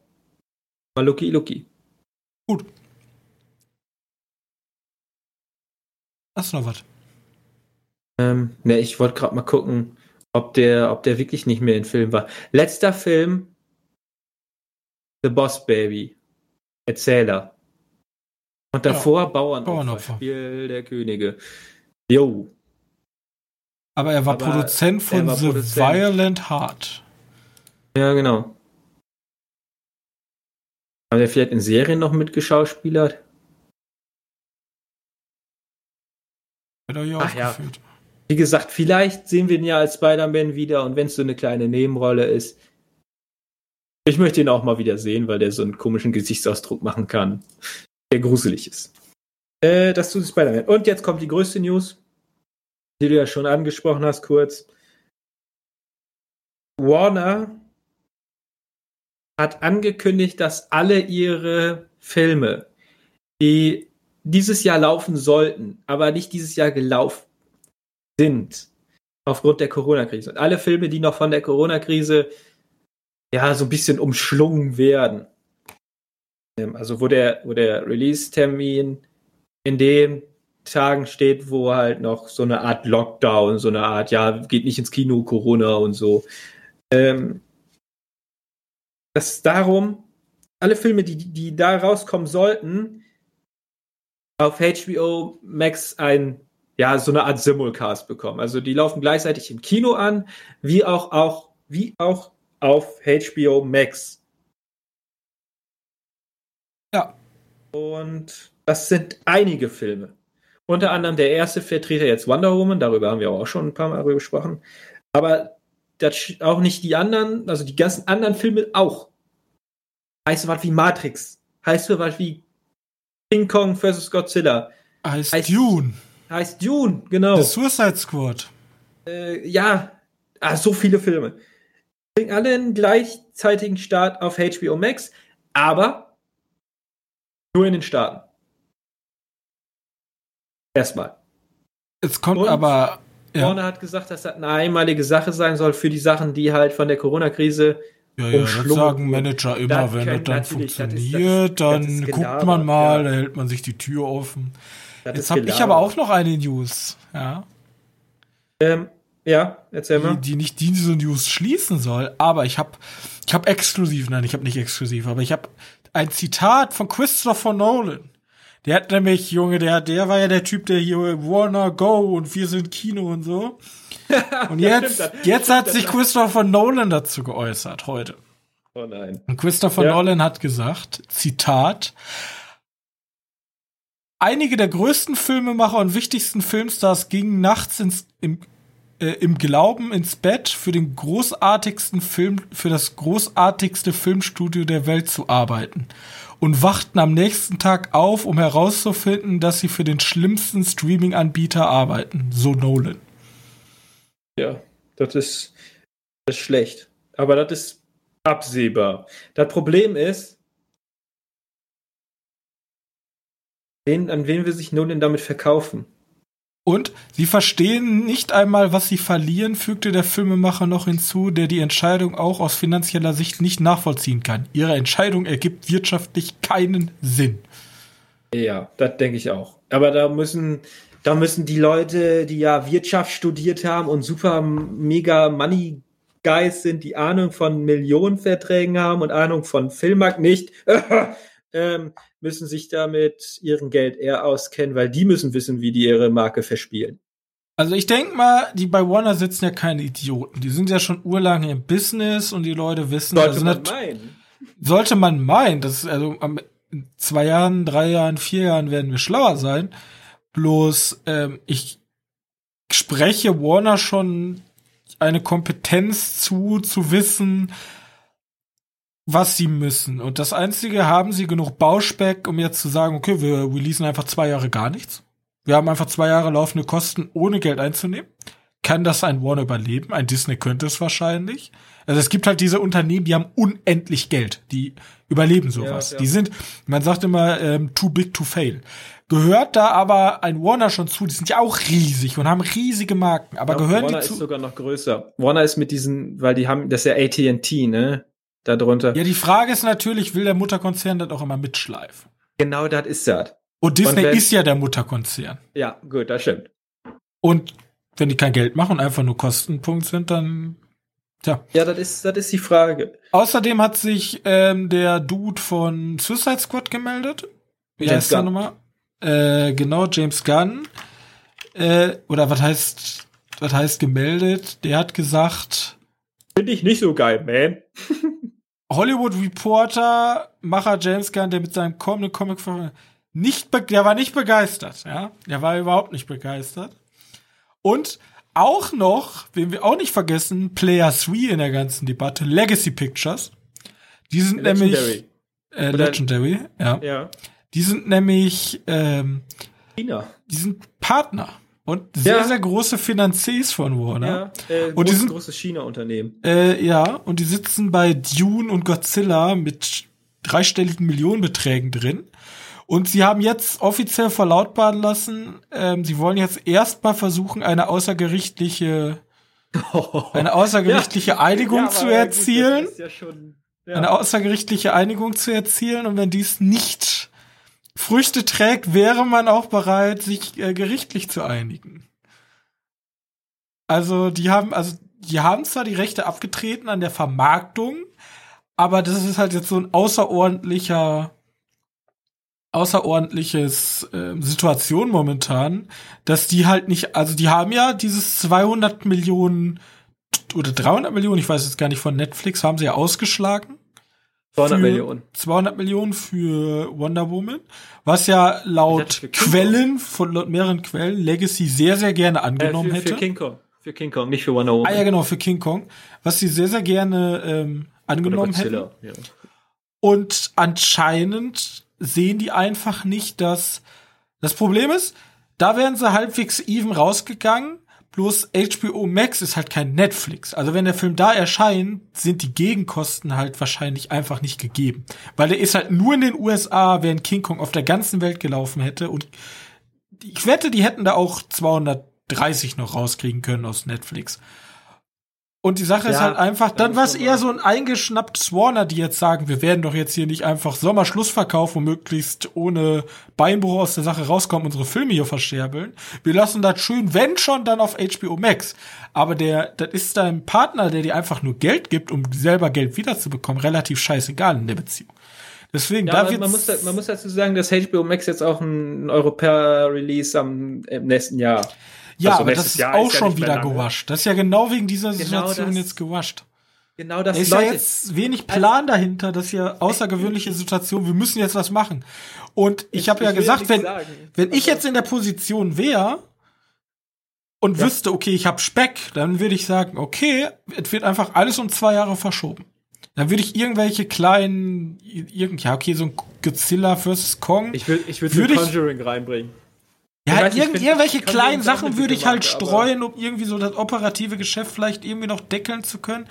Mal Lucky Lucky. Gut. Hast du noch was? Ähm, ne, ich wollte gerade mal gucken, ob der, ob der wirklich nicht mehr in Film war. Letzter Film: The Boss Baby. Erzähler. Und davor Bauernopfer, Bauernopfer. Spiel der Könige. Jo. Aber er war Aber Produzent von er war The Produzent. Violent Heart. Ja, genau. Haben wir vielleicht in Serien noch mitgeschauspielert? Hat er hier Ach ja. aufgeführt. Wie gesagt, vielleicht sehen wir ihn ja als Spider-Man wieder und wenn es so eine kleine Nebenrolle ist. Ich möchte ihn auch mal wieder sehen, weil der so einen komischen Gesichtsausdruck machen kann, der gruselig ist. Äh, das zu Spider-Man. Und jetzt kommt die größte News, die du ja schon angesprochen hast, kurz. Warner hat angekündigt, dass alle ihre Filme, die dieses Jahr laufen sollten, aber nicht dieses Jahr gelaufen sind, aufgrund der Corona-Krise. Und alle Filme, die noch von der Corona-Krise ja so ein bisschen umschlungen werden. Also wo der, wo der Release-Termin in den Tagen steht, wo halt noch so eine Art Lockdown, so eine Art, ja, geht nicht ins Kino, Corona und so. Ähm, das ist darum, alle Filme, die, die da rauskommen sollten, auf HBO Max ein, ja, so eine Art Simulcast bekommen. Also die laufen gleichzeitig im Kino an, wie auch, auch, wie auch auf HBO Max. Ja. Und das sind einige Filme. Unter anderem der erste Vertreter jetzt Wonder Woman, darüber haben wir auch schon ein paar Mal darüber gesprochen. Aber das auch nicht die anderen, also die ganzen anderen Filme auch. Heißt was wie Matrix. Heißt was wie King Kong vs. Godzilla. Heißt Heißt- Dune. Heißt Dune, genau. The Suicide Squad. Äh, ja, ah, so viele Filme. Bringen alle einen gleichzeitigen Start auf HBO Max, aber nur in den Staaten. Erstmal. Es kommt Und? aber. Ja, Warner hat gesagt, dass das eine einmalige Sache sein soll für die Sachen, die halt von der Corona-Krise. ja, ja, das sagen. Manager immer, Das wenn das dann natürlich, das ist- das ist- funktioniert, dann ist guckt Gelaber, man mal, ja. da hält man sich die Tür offen. Jetzt habe ich Gelaber. aber auch noch eine News, ja, Ähm, ja, erzähl die, mal. die nicht diese News schließen soll, aber ich habe ich habe exklusiv, nein, ich habe nicht exklusiv, aber ich habe ein Zitat von Christopher Nolan. Der hat nämlich, Junge, der, der war ja der Typ, der hier Warner Go und wir sind Kino und so. (laughs) Und jetzt, jetzt hat sich Christopher Nolan dazu geäußert heute. Oh nein. Und Christopher Ja. Nolan hat gesagt, Zitat, einige der größten Filmemacher und wichtigsten Filmstars gingen nachts ins, im, äh, im Glauben ins Bett, für den großartigsten Film, für das großartigste Filmstudio der Welt zu arbeiten. Und wachten am nächsten Tag auf, um herauszufinden, dass sie für den schlimmsten Streaming-Anbieter arbeiten. So Nolan. Ja, das ist, das ist schlecht. Aber das ist absehbar. Das Problem ist, wen, an wen will sich Nolan damit verkaufen? Und sie verstehen nicht einmal, was sie verlieren, fügte der Filmemacher noch hinzu, der die Entscheidung auch aus finanzieller Sicht nicht nachvollziehen kann. Ihre Entscheidung ergibt wirtschaftlich keinen Sinn. Ja, das denke ich auch. Aber da müssen, da müssen die Leute, die ja Wirtschaft studiert haben und super mega Money Guys sind, die Ahnung von Millionenverträgen haben und Ahnung von Filmmarkt nicht, (laughs) ähm, müssen sich da mit ihrem Geld eher auskennen, weil die müssen wissen, wie die ihre Marke verspielen. Also ich denk mal, die bei Warner sitzen ja keine Idioten. Die sind ja schon urlang im Business und die Leute wissen, Sollte also man meinen. sollte man meinen, dass also in zwei Jahren, drei Jahren, vier Jahren werden wir schlauer sein. Bloß ähm, ich spreche Warner schon eine Kompetenz zu, zu wissen, was sie müssen. Und das Einzige, haben sie genug Bauspeck, um jetzt zu sagen, okay, wir releasen einfach zwei Jahre gar nichts. Wir haben einfach zwei Jahre laufende Kosten, ohne Geld einzunehmen. Kann das ein Warner überleben? Ein Disney könnte es wahrscheinlich. Also es gibt halt diese Unternehmen, die haben unendlich Geld. Die überleben sowas. Ja, ja. Die sind, man sagt immer, ähm, too big to fail. Gehört da aber ein Warner schon zu, die sind ja auch riesig und haben riesige Marken, aber ja, gehören Warner die zu. Warner ist sogar noch größer. Warner ist mit diesen, weil die haben, das ist ja AT&T, ne? Da drunter. Ja, die Frage ist natürlich, will der Mutterkonzern das auch immer mitschleifen? Genau das ist das. Und Disney und ist ja der Mutterkonzern. Ja, gut, das stimmt. Und wenn die kein Geld machen und einfach nur Kostenpunkt sind, dann Tja. Ja, das ist, das ist die Frage. Außerdem hat sich ähm, der Dude von Suicide Squad gemeldet. Wie James heißt der nochmal? Äh, genau, James Gunn. Äh, oder was heißt, was heißt gemeldet? Der hat gesagt. Finde ich nicht so geil, man. Hollywood Reporter, Macher James Gunn, der mit seinem kommenden Comic nicht, der war nicht begeistert, ja. Der war überhaupt nicht begeistert. Und auch noch, wen wir auch nicht vergessen, Player 3 in der ganzen Debatte, Legacy Pictures. Die sind Legendary. nämlich äh, Legendary, ja. ja. Die sind nämlich ähm, China. Die sind Partner und sehr, ja. sehr große Finanziers von Warner. Ja, äh, und die sind großes China-Unternehmen. Äh, ja, und die sitzen bei Dune und Godzilla mit dreistelligen Millionenbeträgen drin. Und sie haben jetzt offiziell verlautbaren lassen, ähm, sie wollen jetzt erstmal versuchen, eine außergerichtliche (laughs) eine außergerichtliche ja. Einigung ja, zu erzielen. Ja schon, eine außergerichtliche Einigung zu erzielen und wenn dies nicht Früchte trägt, wäre man auch bereit, sich äh, gerichtlich zu einigen. Also die haben, also die haben zwar die Rechte abgetreten an der Vermarktung, aber das ist halt jetzt so ein außerordentlicher außerordentliches äh, Situation momentan, dass die halt nicht, also die haben ja dieses 200 Millionen oder 300 Millionen, ich weiß jetzt gar nicht von Netflix, haben sie ja ausgeschlagen. 200 Millionen. 200 Millionen für Wonder Woman, was ja laut Quellen, von laut mehreren Quellen, Legacy sehr, sehr gerne angenommen äh, für, hätte. Für King Kong. Für King Kong, nicht für Wonder Woman. Ah ja, genau, für King Kong. Was sie sehr, sehr gerne ähm, angenommen hätten. Ja. Und anscheinend sehen die einfach nicht, dass das Problem ist, da wären sie halbwegs even rausgegangen. Bloß HBO Max ist halt kein Netflix. Also wenn der Film da erscheint, sind die Gegenkosten halt wahrscheinlich einfach nicht gegeben. Weil der ist halt nur in den USA, während King Kong auf der ganzen Welt gelaufen hätte. Und ich wette, die hätten da auch 230 noch rauskriegen können aus Netflix. Und die Sache ja, ist halt einfach, dann war es eher so ein eingeschnapptes Warner, die jetzt sagen, wir werden doch jetzt hier nicht einfach Sommerschlussverkauf, wo möglichst ohne Beinbruch aus der Sache rauskommen, unsere Filme hier verscherbeln. Wir lassen das schön, wenn schon, dann auf HBO Max. Aber der, das ist dein Partner, der dir einfach nur Geld gibt, um selber Geld wiederzubekommen, relativ scheißegal in der Beziehung. Deswegen, ja, da man, man, muss, man muss dazu sagen, dass HBO Max jetzt auch ein Europäer-Release am im nächsten Jahr ja, also aber das ist Jahr auch ist schon ja wieder gewascht. Das ist ja genau wegen dieser genau Situation das, jetzt gewascht. Genau das. Da ist Leute, ja jetzt wenig Plan dahinter, dass hier außergewöhnliche Situation, wir müssen jetzt was machen. Und ich, ich habe ja gesagt, wenn, wenn ich jetzt in der Position wäre und ja. wüsste, okay, ich habe Speck, dann würde ich sagen, okay, es wird einfach alles um zwei Jahre verschoben. Dann würde ich irgendwelche kleinen, irgend, ja, okay, so ein Godzilla vs. Kong. Ich würde ich würd würd Conjuring reinbringen. Ja, weiß, irgend, irgendwelche kleinen Sachen würde ich halt streuen, um irgendwie so das operative Geschäft vielleicht irgendwie noch deckeln zu können.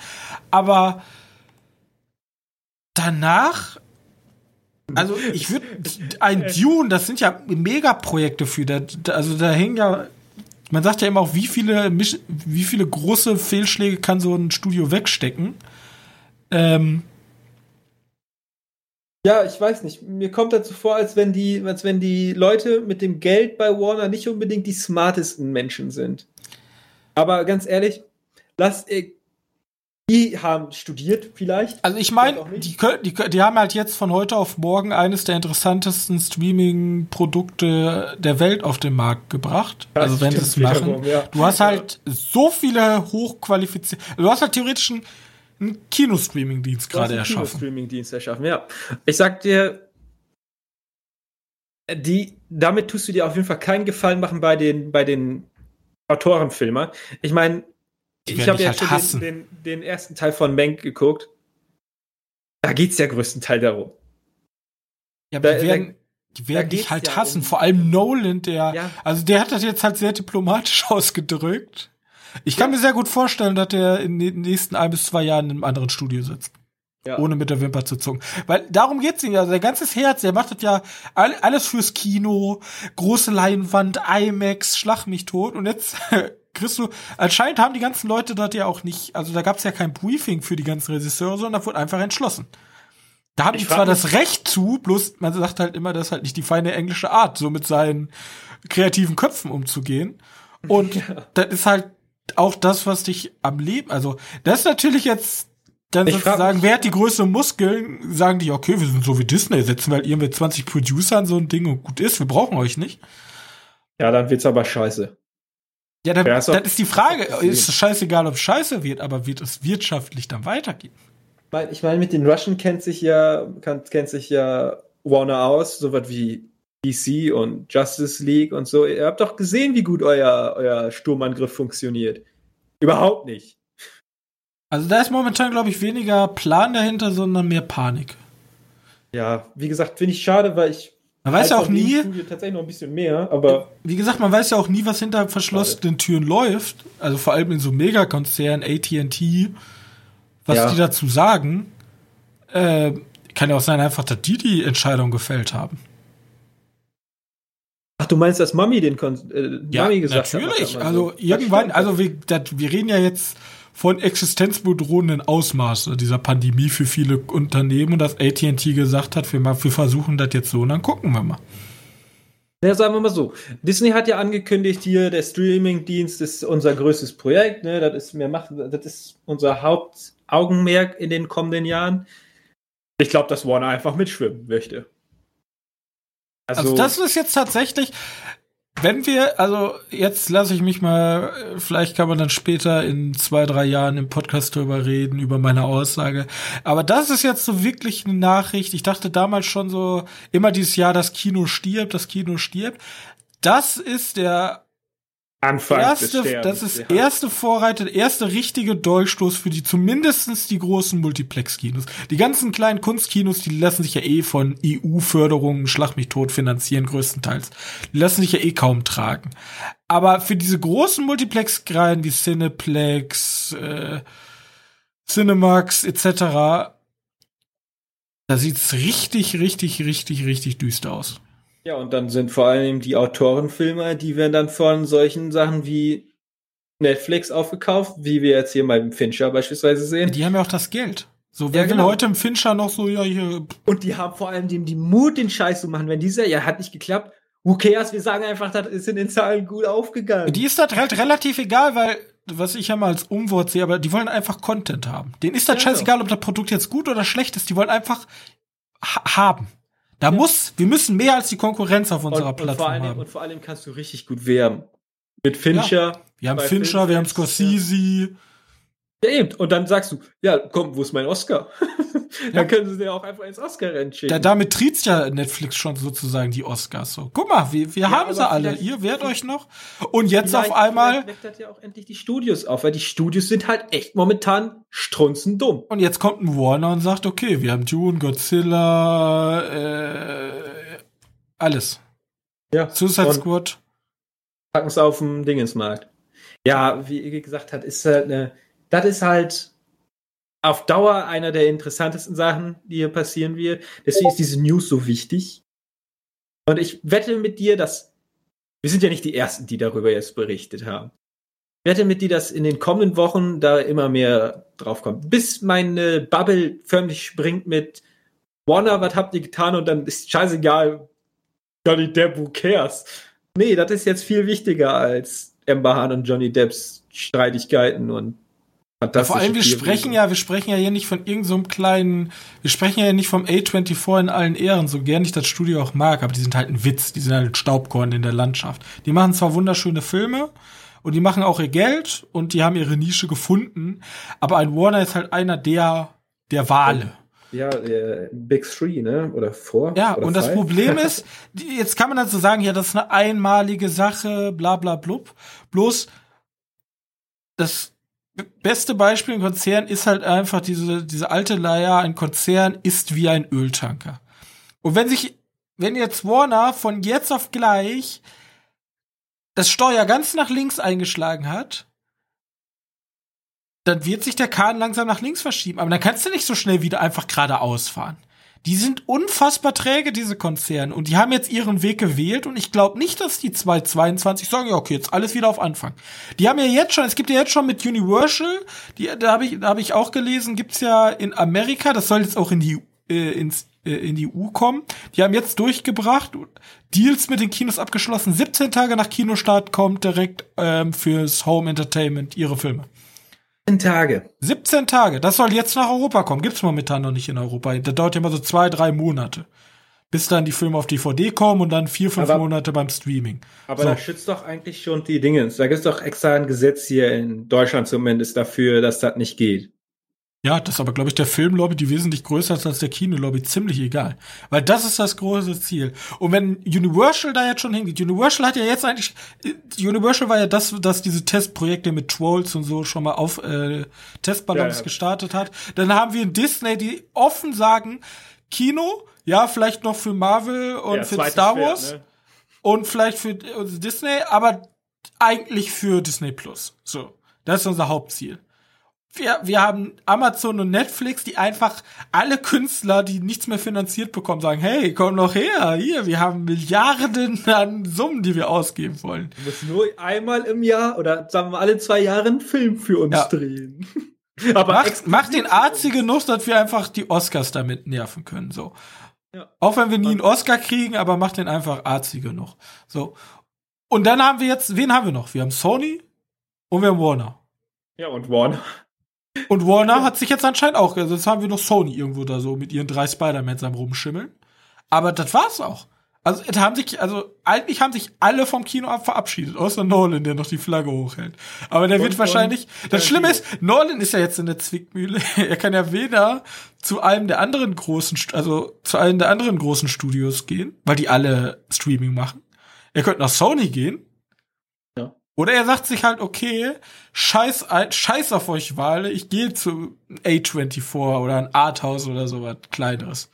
Aber danach, also ich würde ein (laughs) Dune, das sind ja Megaprojekte für, da, also da hängen ja, man sagt ja immer auch, wie viele, wie viele große Fehlschläge kann so ein Studio wegstecken. Ähm, ja, ich weiß nicht. Mir kommt dazu vor, als wenn die, als wenn die Leute mit dem Geld bei Warner nicht unbedingt die smartesten Menschen sind. Aber ganz ehrlich, lass, äh, die haben studiert vielleicht. Also ich meine, die, die, die haben halt jetzt von heute auf morgen eines der interessantesten Streaming-Produkte der Welt auf den Markt gebracht. Das also wenn sie es machen. Ja. Du hast halt so viele hochqualifizierte. Du hast halt theoretisch ein einen Kinostreaming-Dienst gerade erschaffen. Kinostreaming-Dienst erschaffen, ja. Ich sag dir, die, damit tust du dir auf jeden Fall keinen Gefallen machen bei den, bei den Autorenfilmer. Ich meine, ich habe ja halt den, den, den, ersten Teil von Mank geguckt. Da geht's ja größtenteils darum. Ja, aber Da- die werden, die werden dich halt ja hassen. um- Vor allem Nolan, der, Ja. also der hat das jetzt halt sehr diplomatisch (laughs) ausgedrückt. Ich kann mir sehr gut vorstellen, dass der in den nächsten ein bis zwei Jahren in einem anderen Studio sitzt. Ja. Ohne mit der Wimper zu zucken. Weil darum geht's ihm ja. Also sein ganzes Herz, der macht das ja all, alles fürs Kino, große Leinwand, IMAX, schlag mich tot. Und jetzt (laughs) kriegst du, anscheinend haben die ganzen Leute das ja auch nicht, also da gab's ja kein Briefing für die ganzen Regisseure, sondern da wurde einfach entschlossen. Da haben Ich die zwar das Recht zu, bloß man sagt halt immer, das ist halt nicht die feine englische Art, so mit seinen kreativen Köpfen umzugehen. Und (laughs) das ist halt auch das, was dich am Leben, also das ist natürlich jetzt dann Ich sozusagen, wer hat die größeren Muskeln, sagen die, okay, wir sind so wie Disney, setzen wir halt irgendwie 20 Producer an so ein Ding und gut ist, wir brauchen euch nicht. Ja, dann wird's aber scheiße. Ja, dann, Ja, doch- ist die Frage, ist es scheißegal, ob es scheiße wird, aber wird es wirtschaftlich dann weitergehen? Weil, ich meine, mit den Russian kennt sich ja, kennt sich ja Warner aus, so was wie DC und Justice League und so. Ihr habt doch gesehen, wie gut euer, euer Sturmangriff funktioniert. Überhaupt nicht. Also da ist momentan, glaube ich, weniger Plan dahinter, sondern mehr Panik. Ja, wie gesagt, finde ich schade, weil ich Man weiß ja auch nie, tatsächlich noch ein bisschen mehr, aber wie gesagt, man weiß ja auch nie, was hinter verschlossenen Türen läuft. Also vor allem in so Megakonzernen, AT&T, was Ja. die dazu sagen. Äh, kann ja auch sein, einfach, dass die die Entscheidung gefällt haben. Ach, du meinst, dass Mami den Kon äh, Mami gesagt hat? natürlich. er mal also so- irgendwann, also wir, dat, wir reden ja jetzt von existenzbedrohenden Ausmaße dieser Pandemie für viele Unternehmen und dass AT&T gesagt hat, wir, mal, wir versuchen das jetzt so und dann gucken wir mal. Ja, sagen wir mal so. Disney hat ja angekündigt, hier, der Streaming-Dienst ist unser größtes Projekt, ne? Das ist, wir machen, das ist unser Hauptaugenmerk in den kommenden Jahren. Ich glaube, dass Warner einfach mitschwimmen möchte. Also, das ist jetzt tatsächlich, wenn wir, also jetzt lasse ich mich mal, vielleicht kann man dann später in zwei, drei Jahren im Podcast drüber reden, über meine Aussage. Aber das ist jetzt so wirklich eine Nachricht. Ich dachte damals schon so, immer dieses Jahr, das Kino stirbt, das Kino stirbt. Das ist der Anfang erste, das ist ja. erste Vorreiter, der erste richtige Dolchstoß für die zumindestens die großen Multiplex-Kinos. Die ganzen kleinen Kunstkinos, die lassen sich ja eh von EU-Förderungen, Schlag mich tot finanzieren, größtenteils. Die lassen sich ja eh kaum tragen. Aber für diese großen Multiplex-Reihen wie Cineplex, äh, Cinemax etc., da sieht's richtig, richtig, richtig, richtig düster aus. Ja, und dann sind vor allem die Autorenfilme, die werden dann von solchen Sachen wie Netflix aufgekauft, wie wir jetzt hier beim Fincher beispielsweise sehen. Die haben ja auch das Geld. So, Ja, wer will genau. heute im Fincher noch so, ja, hier, Und die haben vor allem den, die Mut, den Scheiß zu machen. Wenn dieser, ja, hat nicht geklappt, who cares? Wir sagen einfach, das ist in den Zahlen gut aufgegangen. Die ist das halt relativ egal, weil, was ich ja mal als Umwort sehe, aber die wollen einfach Content haben. Denen ist das Ja, scheißegal, ob das Produkt jetzt gut oder schlecht ist, die wollen einfach ha haben. Da muss, wir müssen mehr als die Konkurrenz auf und, unserer und, vor Plattform allem, haben. und vor allem kannst du richtig gut werben. Mit Fincher. Wir haben Fincher, wir haben Scorsese. Ja, eben. Und dann sagst du, ja, komm, wo ist mein Oscar? (laughs) Ja. dann können sie dir auch einfach ins Oscar-Rennen schicken. Da, damit triezt ja Netflix schon sozusagen die Oscars so. Guck mal, wir, wir Ja, haben sie alle. Ihr wehrt euch noch. Und jetzt auf einmal, vielleicht weckt das ja auch endlich die Studios auf, weil die Studios sind halt echt momentan strunzendumm. und jetzt kommt ein Warner und sagt, okay, wir haben Dune, Godzilla, äh, alles. Ja. Suicide Squad. packen es auf dem Dingensmarkt. Ja, wie Iggy gesagt hat, ist halt eine, das ist halt auf Dauer einer der interessantesten Sachen, die hier passieren wird. Deswegen ist diese News so wichtig. Und ich wette mit dir, dass wir sind ja nicht die Ersten, die darüber jetzt berichtet haben. Ich wette mit dir, dass in den kommenden Wochen da immer mehr drauf kommt. Bis meine Bubble förmlich springt mit Warner, was habt ihr getan? Und dann ist scheißegal, Johnny Depp, who cares? Nee, das ist jetzt viel wichtiger als Amber Hahn und Johnny Depps Streitigkeiten und Ja, vor allem, wir sprechen ja, wir sprechen ja hier nicht von irgendeinem so kleinen, wir sprechen ja nicht vom A24 in allen Ehren, so gern ich das Studio auch mag, aber die sind halt ein Witz, die sind halt ein Staubkorn in der Landschaft. Die machen zwar wunderschöne Filme und die machen auch ihr Geld und die haben ihre Nische gefunden, aber ein Warner ist halt einer der, der Wale. Ja, äh, Big Three, ne? Oder Four? Ja, oder und das five? Problem (laughs) ist, jetzt kann man dann so sagen, ja, das ist eine einmalige Sache, bla bla blub. Bloß, das beste Beispiel im Konzern ist halt einfach diese, diese alte Leier, ein Konzern ist wie ein Öltanker. Und wenn sich, wenn jetzt Warner von jetzt auf gleich das Steuer ganz nach links eingeschlagen hat, dann wird sich der Kahn langsam nach links verschieben. Aber dann kannst du nicht so schnell wieder einfach geradeaus fahren. Die sind unfassbar träge, diese Konzerne. Und die haben jetzt ihren Weg gewählt. Und ich glaube nicht, dass die 222 sagen, ja, okay, jetzt alles wieder auf Anfang. Die haben ja jetzt schon, es gibt ja jetzt schon mit Universal, die, da habe ich, da hab ich auch gelesen, gibt's ja in Amerika, das soll jetzt auch in die, äh, ins, äh, in die EU kommen. Die haben jetzt durchgebracht, Deals mit den Kinos abgeschlossen. 17 Tage nach Kinostart kommt direkt ähm, fürs Home Entertainment ihre Filme. 17 Tage. 17 Tage. Das soll jetzt nach Europa kommen. Gibt's momentan noch nicht in Europa. Das dauert ja immer so zwei, drei Monate. Bis dann die Filme auf DVD kommen und dann vier, fünf aber, Monate beim Streaming. Aber so. da schützt doch eigentlich schon die Dinge. Da gibt's doch extra ein Gesetz hier in Deutschland zumindest dafür, dass das nicht geht. Ja, das ist aber, glaube ich, der Filmlobby, die wesentlich größer ist als der Kinolobby, ziemlich egal. Weil das ist das große Ziel. Und wenn Universal da jetzt schon hingeht, Universal hat ja jetzt eigentlich, Universal war ja das, das diese Testprojekte mit Trolls und so schon mal auf äh, Testballons ja, ja. gestartet hat. Dann haben wir Disney, die offen sagen, Kino, ja, vielleicht noch für Marvel und ja, für Star Wars Schwert, ne? und vielleicht für äh, Disney, aber eigentlich für Disney Plus. So, das ist unser Hauptziel wir, wir haben Amazon und Netflix, die einfach alle Künstler, die nichts mehr finanziert bekommen, sagen, hey, komm noch her, hier, wir haben Milliarden an Summen, die wir ausgeben wollen. Du musst nur einmal im Jahr oder sagen wir alle zwei Jahre einen Film für uns ja. drehen. (laughs) Aber mach, mach den Arzi genug, dass wir einfach die Oscars damit nerven können, so. Ja. Auch wenn wir nie einen Oscar kriegen, aber mach den einfach Arzi genug. So. Und dann haben wir jetzt, wen haben wir noch? Wir haben Sony und wir haben Warner. Ja, und Warner und Warner hat sich jetzt anscheinend auch, also jetzt haben wir noch Sony irgendwo da so mit ihren drei Spider-Mans am rumschimmeln. Aber das war's auch. Also, es haben sich, also, eigentlich haben sich alle vom Kino ab verabschiedet, außer Nolan, der noch die Flagge hochhält. Aber der und, wird wahrscheinlich, das Schlimme ist, Nolan ist ja jetzt in der Zwickmühle. (laughs) er kann ja weder zu einem der anderen großen, also, zu einem der anderen großen Studios gehen, weil die alle Streaming machen. Er könnte nach Sony gehen, oder er sagt sich halt, okay, scheiß, scheiß auf euch Wale, ich gehe zu A24 oder ein Arthouse oder sowas kleineres.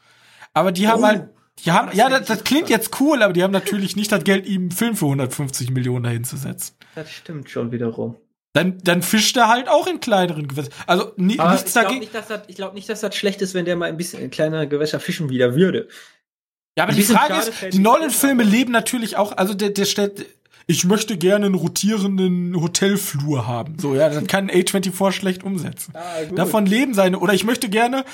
Aber die haben oh, halt, die haben, ja, das, das klingt jetzt cool, aber die haben natürlich nicht das Geld, ihm einen Film für 150 Millionen dahinzusetzen. Das stimmt schon wiederum. Dann, dann fischt er halt auch in kleineren Gewässern. Also ni aber nichts ich dagegen. Nicht, dass das, ich glaube nicht, dass das schlecht ist, wenn der mal ein bisschen in kleinere Gewässer fischen wieder würde. Ja, aber die Frage ist, die Nolan-Filme leben natürlich auch, also der, der stellt, ich möchte gerne einen rotierenden Hotelflur haben. So, ja, dann kann A24 schlecht umsetzen. Ah, Davon leben seine, oder ich möchte gerne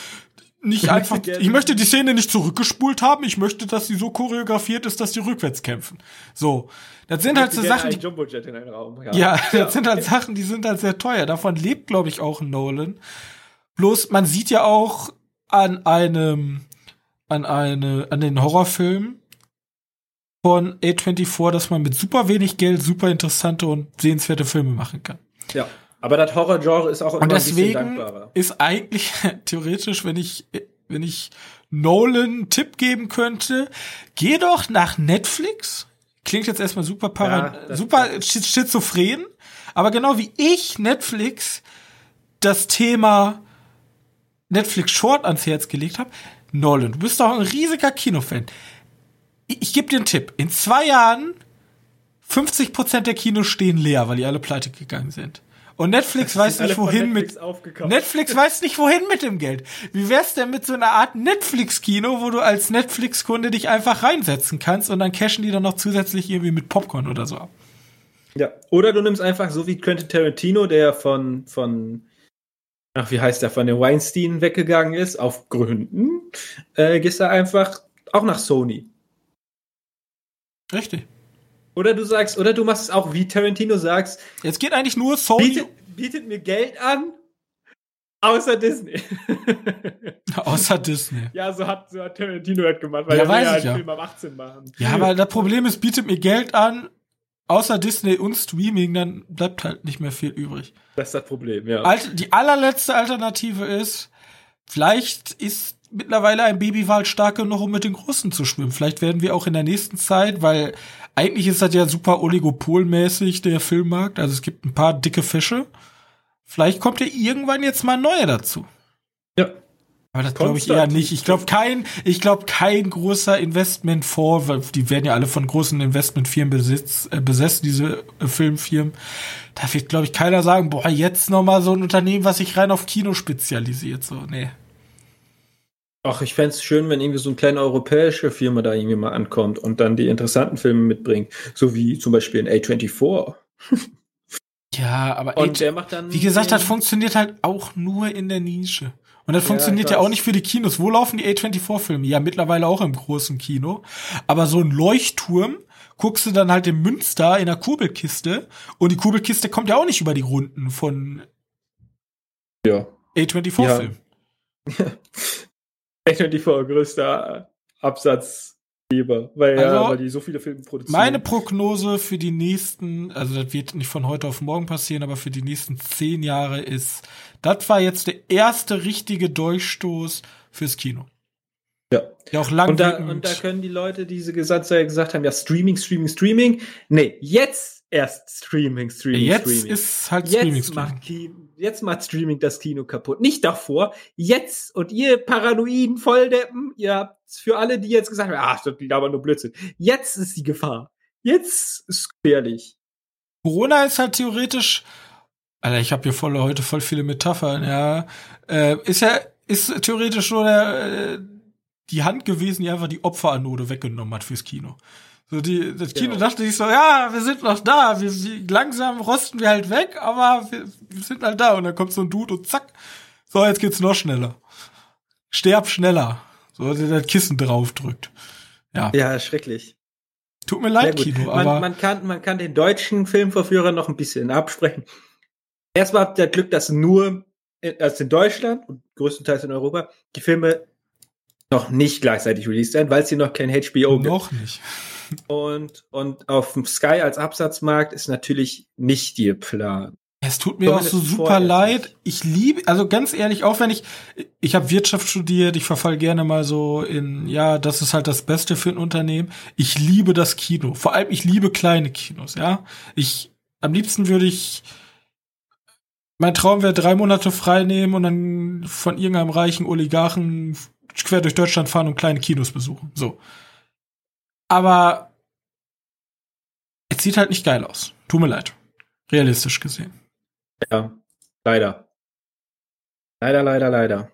nicht ich einfach, möchte ich möchte die Szene nicht zurückgespult haben, ich möchte, dass sie so choreografiert ist, dass die rückwärts kämpfen. So. Das sind halt so Sachen, die, Raum, ja. ja, (laughs) das ja. sind halt Sachen, die sind halt sehr teuer. Davon lebt, glaube ich, auch Nolan. Bloß, man sieht ja auch an einem, an eine, an den Horrorfilmen, von A24, dass man mit super wenig Geld super interessante und sehenswerte Filme machen kann. Ja. Aber das Horror-Genre ist auch immer und deswegen ein bisschen dankbarer. Ist eigentlich (laughs) theoretisch, wenn ich, wenn ich Nolan einen Tipp geben könnte, geh doch nach Netflix. Klingt jetzt erstmal super para, ja, super schizophren. Aber genau wie ich Netflix das Thema Netflix Short ans Herz gelegt habe, Nolan, du bist doch ein riesiger Kinofan ich, gebe dir einen Tipp. In zwei Jahren 50% der Kinos stehen leer, weil die alle pleite gegangen sind. Und Netflix weiß nicht wohin Netflix mit Netflix weiß nicht wohin mit dem Geld. Wie wär's denn mit so einer Art Netflix Kino, wo du als Netflix Kunde dich einfach reinsetzen kannst und dann cashen die dann noch zusätzlich irgendwie mit Popcorn oder so ab. Ja, oder du nimmst einfach so wie Quentin Tarantino, der von von ach, wie heißt der, von den Weinstein weggegangen ist, auf Gründen, äh, gehst du einfach auch nach Sony. Richtig. Oder du sagst, oder du machst es auch wie Tarantino sagst. Jetzt geht eigentlich nur Sony. Bietet, bietet mir Geld an, außer Disney. (laughs) außer Disney. Ja, so hat, so hat Tarantino halt gemacht, weil ja, er weiß ja einen ja. Film ab 18 machen. Ja, aber das Problem ist, bietet mir Geld an, außer Disney und Streaming, dann bleibt halt nicht mehr viel übrig. Das ist das Problem, ja. Die allerletzte Alternative ist, vielleicht ist mittlerweile ein Babywal stark genug, um mit den Großen zu schwimmen. Vielleicht werden wir auch in der nächsten Zeit, weil eigentlich ist das ja super oligopolmäßig, der Filmmarkt. Also es gibt ein paar dicke Fische. Vielleicht kommt ja irgendwann jetzt mal ein neuer dazu. Ja. Aber das glaube ich eher nicht. Ich glaube kein, ich glaube kein großer Investmentfonds, weil die werden ja alle von großen Investmentfirmen besitz, äh, besessen, diese äh, Filmfirmen. Da wird, glaube ich, keiner sagen, boah, jetzt noch mal so ein Unternehmen, was sich rein auf Kino spezialisiert. So, nee. Ach, ich fände es schön, wenn irgendwie so eine kleine europäische Firma da irgendwie mal ankommt und dann die interessanten Filme mitbringt. So wie zum Beispiel in A24. (laughs) ja, aber und der macht dann wie gesagt, das funktioniert halt auch nur in der Nische. Und das ja, funktioniert ja auch nicht für die Kinos. Wo laufen die A24-Filme? Ja, mittlerweile auch im großen Kino. Aber so ein Leuchtturm guckst du dann halt in Münster in der Kurbelkiste und die Kurbelkiste kommt ja auch nicht über die Runden von ja. A24-Film. Ja. (laughs) A24 größter Absatzgeber, weil, also, ja, weil die so viele Filme produzieren. Meine Prognose für die nächsten, also das wird nicht von heute auf morgen passieren, aber für die nächsten zehn Jahre ist, das war jetzt der erste richtige Durchstoß fürs Kino. Ja. Ja, auch lang. Und da, und da können die Leute, die diese gesagt haben, ja, Streaming, Streaming, Streaming. Nee, jetzt erst Streaming, Streaming, jetzt Streaming. Jetzt ist halt Streaming, jetzt Streaming. Macht jetzt macht Streaming das Kino kaputt. Nicht davor, jetzt. Und ihr paranoiden Volldeppen, ihr habt für alle, die jetzt gesagt haben, ach, das liegt aber nur Blödsinn. Jetzt ist die Gefahr. Jetzt ist gefährlich. Corona ist halt theoretisch, Alter, ich habe hier voll heute voll viele Metaphern, ja. Äh, ist ja, ist theoretisch nur der, äh, die Hand gewesen, die einfach die Opferanode weggenommen hat fürs Kino. So die, das Kino genau. dachte sich so, ja, wir sind noch da, wir, wir, langsam rosten wir halt weg, aber wir, wir sind halt da. Und dann kommt so ein Dude und zack, so jetzt geht's noch schneller. Sterb schneller. So, der das Kissen draufdrückt. Ja. Ja, schrecklich. Tut mir leid, Kino, man, aber. Man kann, man kann den deutschen Filmverführern noch ein bisschen absprechen. Erstmal habt ihr Glück, dass nur, also in Deutschland und größtenteils in Europa, die Filme noch nicht gleichzeitig released werden, weil es hier noch kein HBO gibt. Noch nicht. Und, und auf dem Sky als Absatzmarkt ist natürlich nicht ihr Plan. Es tut mir auch so super leid. Ich liebe, also ganz ehrlich, auch wenn ich, ich habe Wirtschaft studiert, ich verfall gerne mal so in, ja, das ist halt das Beste für ein Unternehmen. Ich liebe das Kino. Vor allem, ich liebe kleine Kinos, ja. Ich, am liebsten würde ich, mein Traum wäre drei Monate frei nehmen und dann von irgendeinem reichen Oligarchen quer durch Deutschland fahren und kleine Kinos besuchen. So. Aber es sieht halt nicht geil aus. Tut mir leid. Realistisch gesehen. Ja, leider. Leider, leider, leider.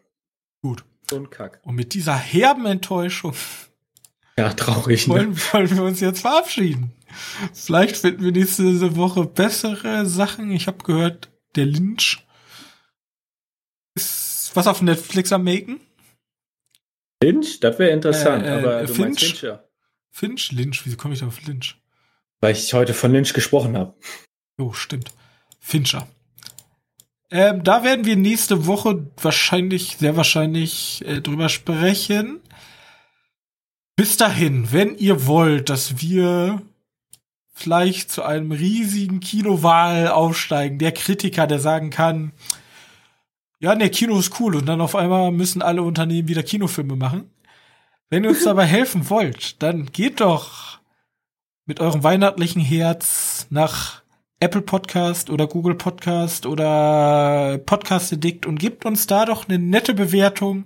Gut. Und Kack. Und mit dieser herben Enttäuschung. Ja, traurig. Ne? Wollen, wollen wir uns jetzt verabschieden. Vielleicht finden wir nächste Woche bessere Sachen. Ich habe gehört, der Lynch ist was auf Netflix am Maken. Lynch? Das wäre interessant, äh, äh, aber du Finch? meinst Fincher. Finch? Lynch? Wieso komme ich da auf Lynch? Weil ich heute von Lynch gesprochen habe. Oh, stimmt. Fincher. Ähm, da werden wir nächste Woche wahrscheinlich, sehr wahrscheinlich äh, drüber sprechen. Bis dahin, wenn ihr wollt, dass wir vielleicht zu einem riesigen Kinowahl aufsteigen, der Kritiker, der sagen kann, ja, ne, Kino ist cool und dann auf einmal müssen alle Unternehmen wieder Kinofilme machen. Wenn ihr uns dabei helfen wollt, dann geht doch mit eurem weihnachtlichen Herz nach Apple Podcast oder Google Podcast oder Podcast Addict und gebt uns da doch eine nette Bewertung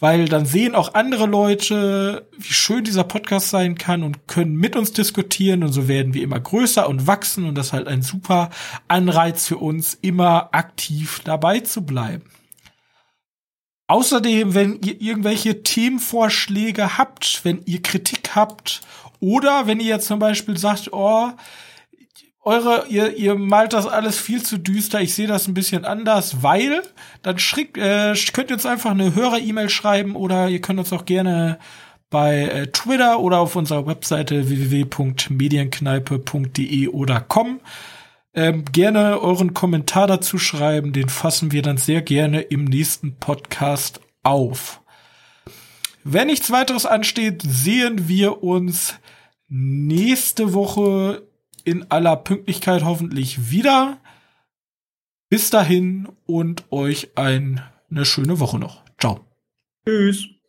weil dann sehen auch andere Leute, wie schön dieser Podcast sein kann und können mit uns diskutieren und so werden wir immer größer und wachsen und das ist halt ein super Anreiz für uns, immer aktiv dabei zu bleiben. Außerdem, wenn ihr irgendwelche Themenvorschläge habt, wenn ihr Kritik habt oder wenn ihr jetzt zum Beispiel sagt, oh, eure, ihr, ihr malt das alles viel zu düster, ich sehe das ein bisschen anders, weil, dann schrick, äh, könnt ihr uns einfach eine Hörer-E-Mail schreiben oder ihr könnt uns auch gerne bei äh, Twitter oder auf unserer Webseite www.medienkneipe.de oder com ähm, gerne euren Kommentar dazu schreiben, den fassen wir dann sehr gerne im nächsten Podcast auf. Wenn nichts weiteres ansteht, sehen wir uns nächste Woche in aller Pünktlichkeit hoffentlich wieder. Bis dahin und euch ein, eine schöne Woche noch. Ciao. Tschüss.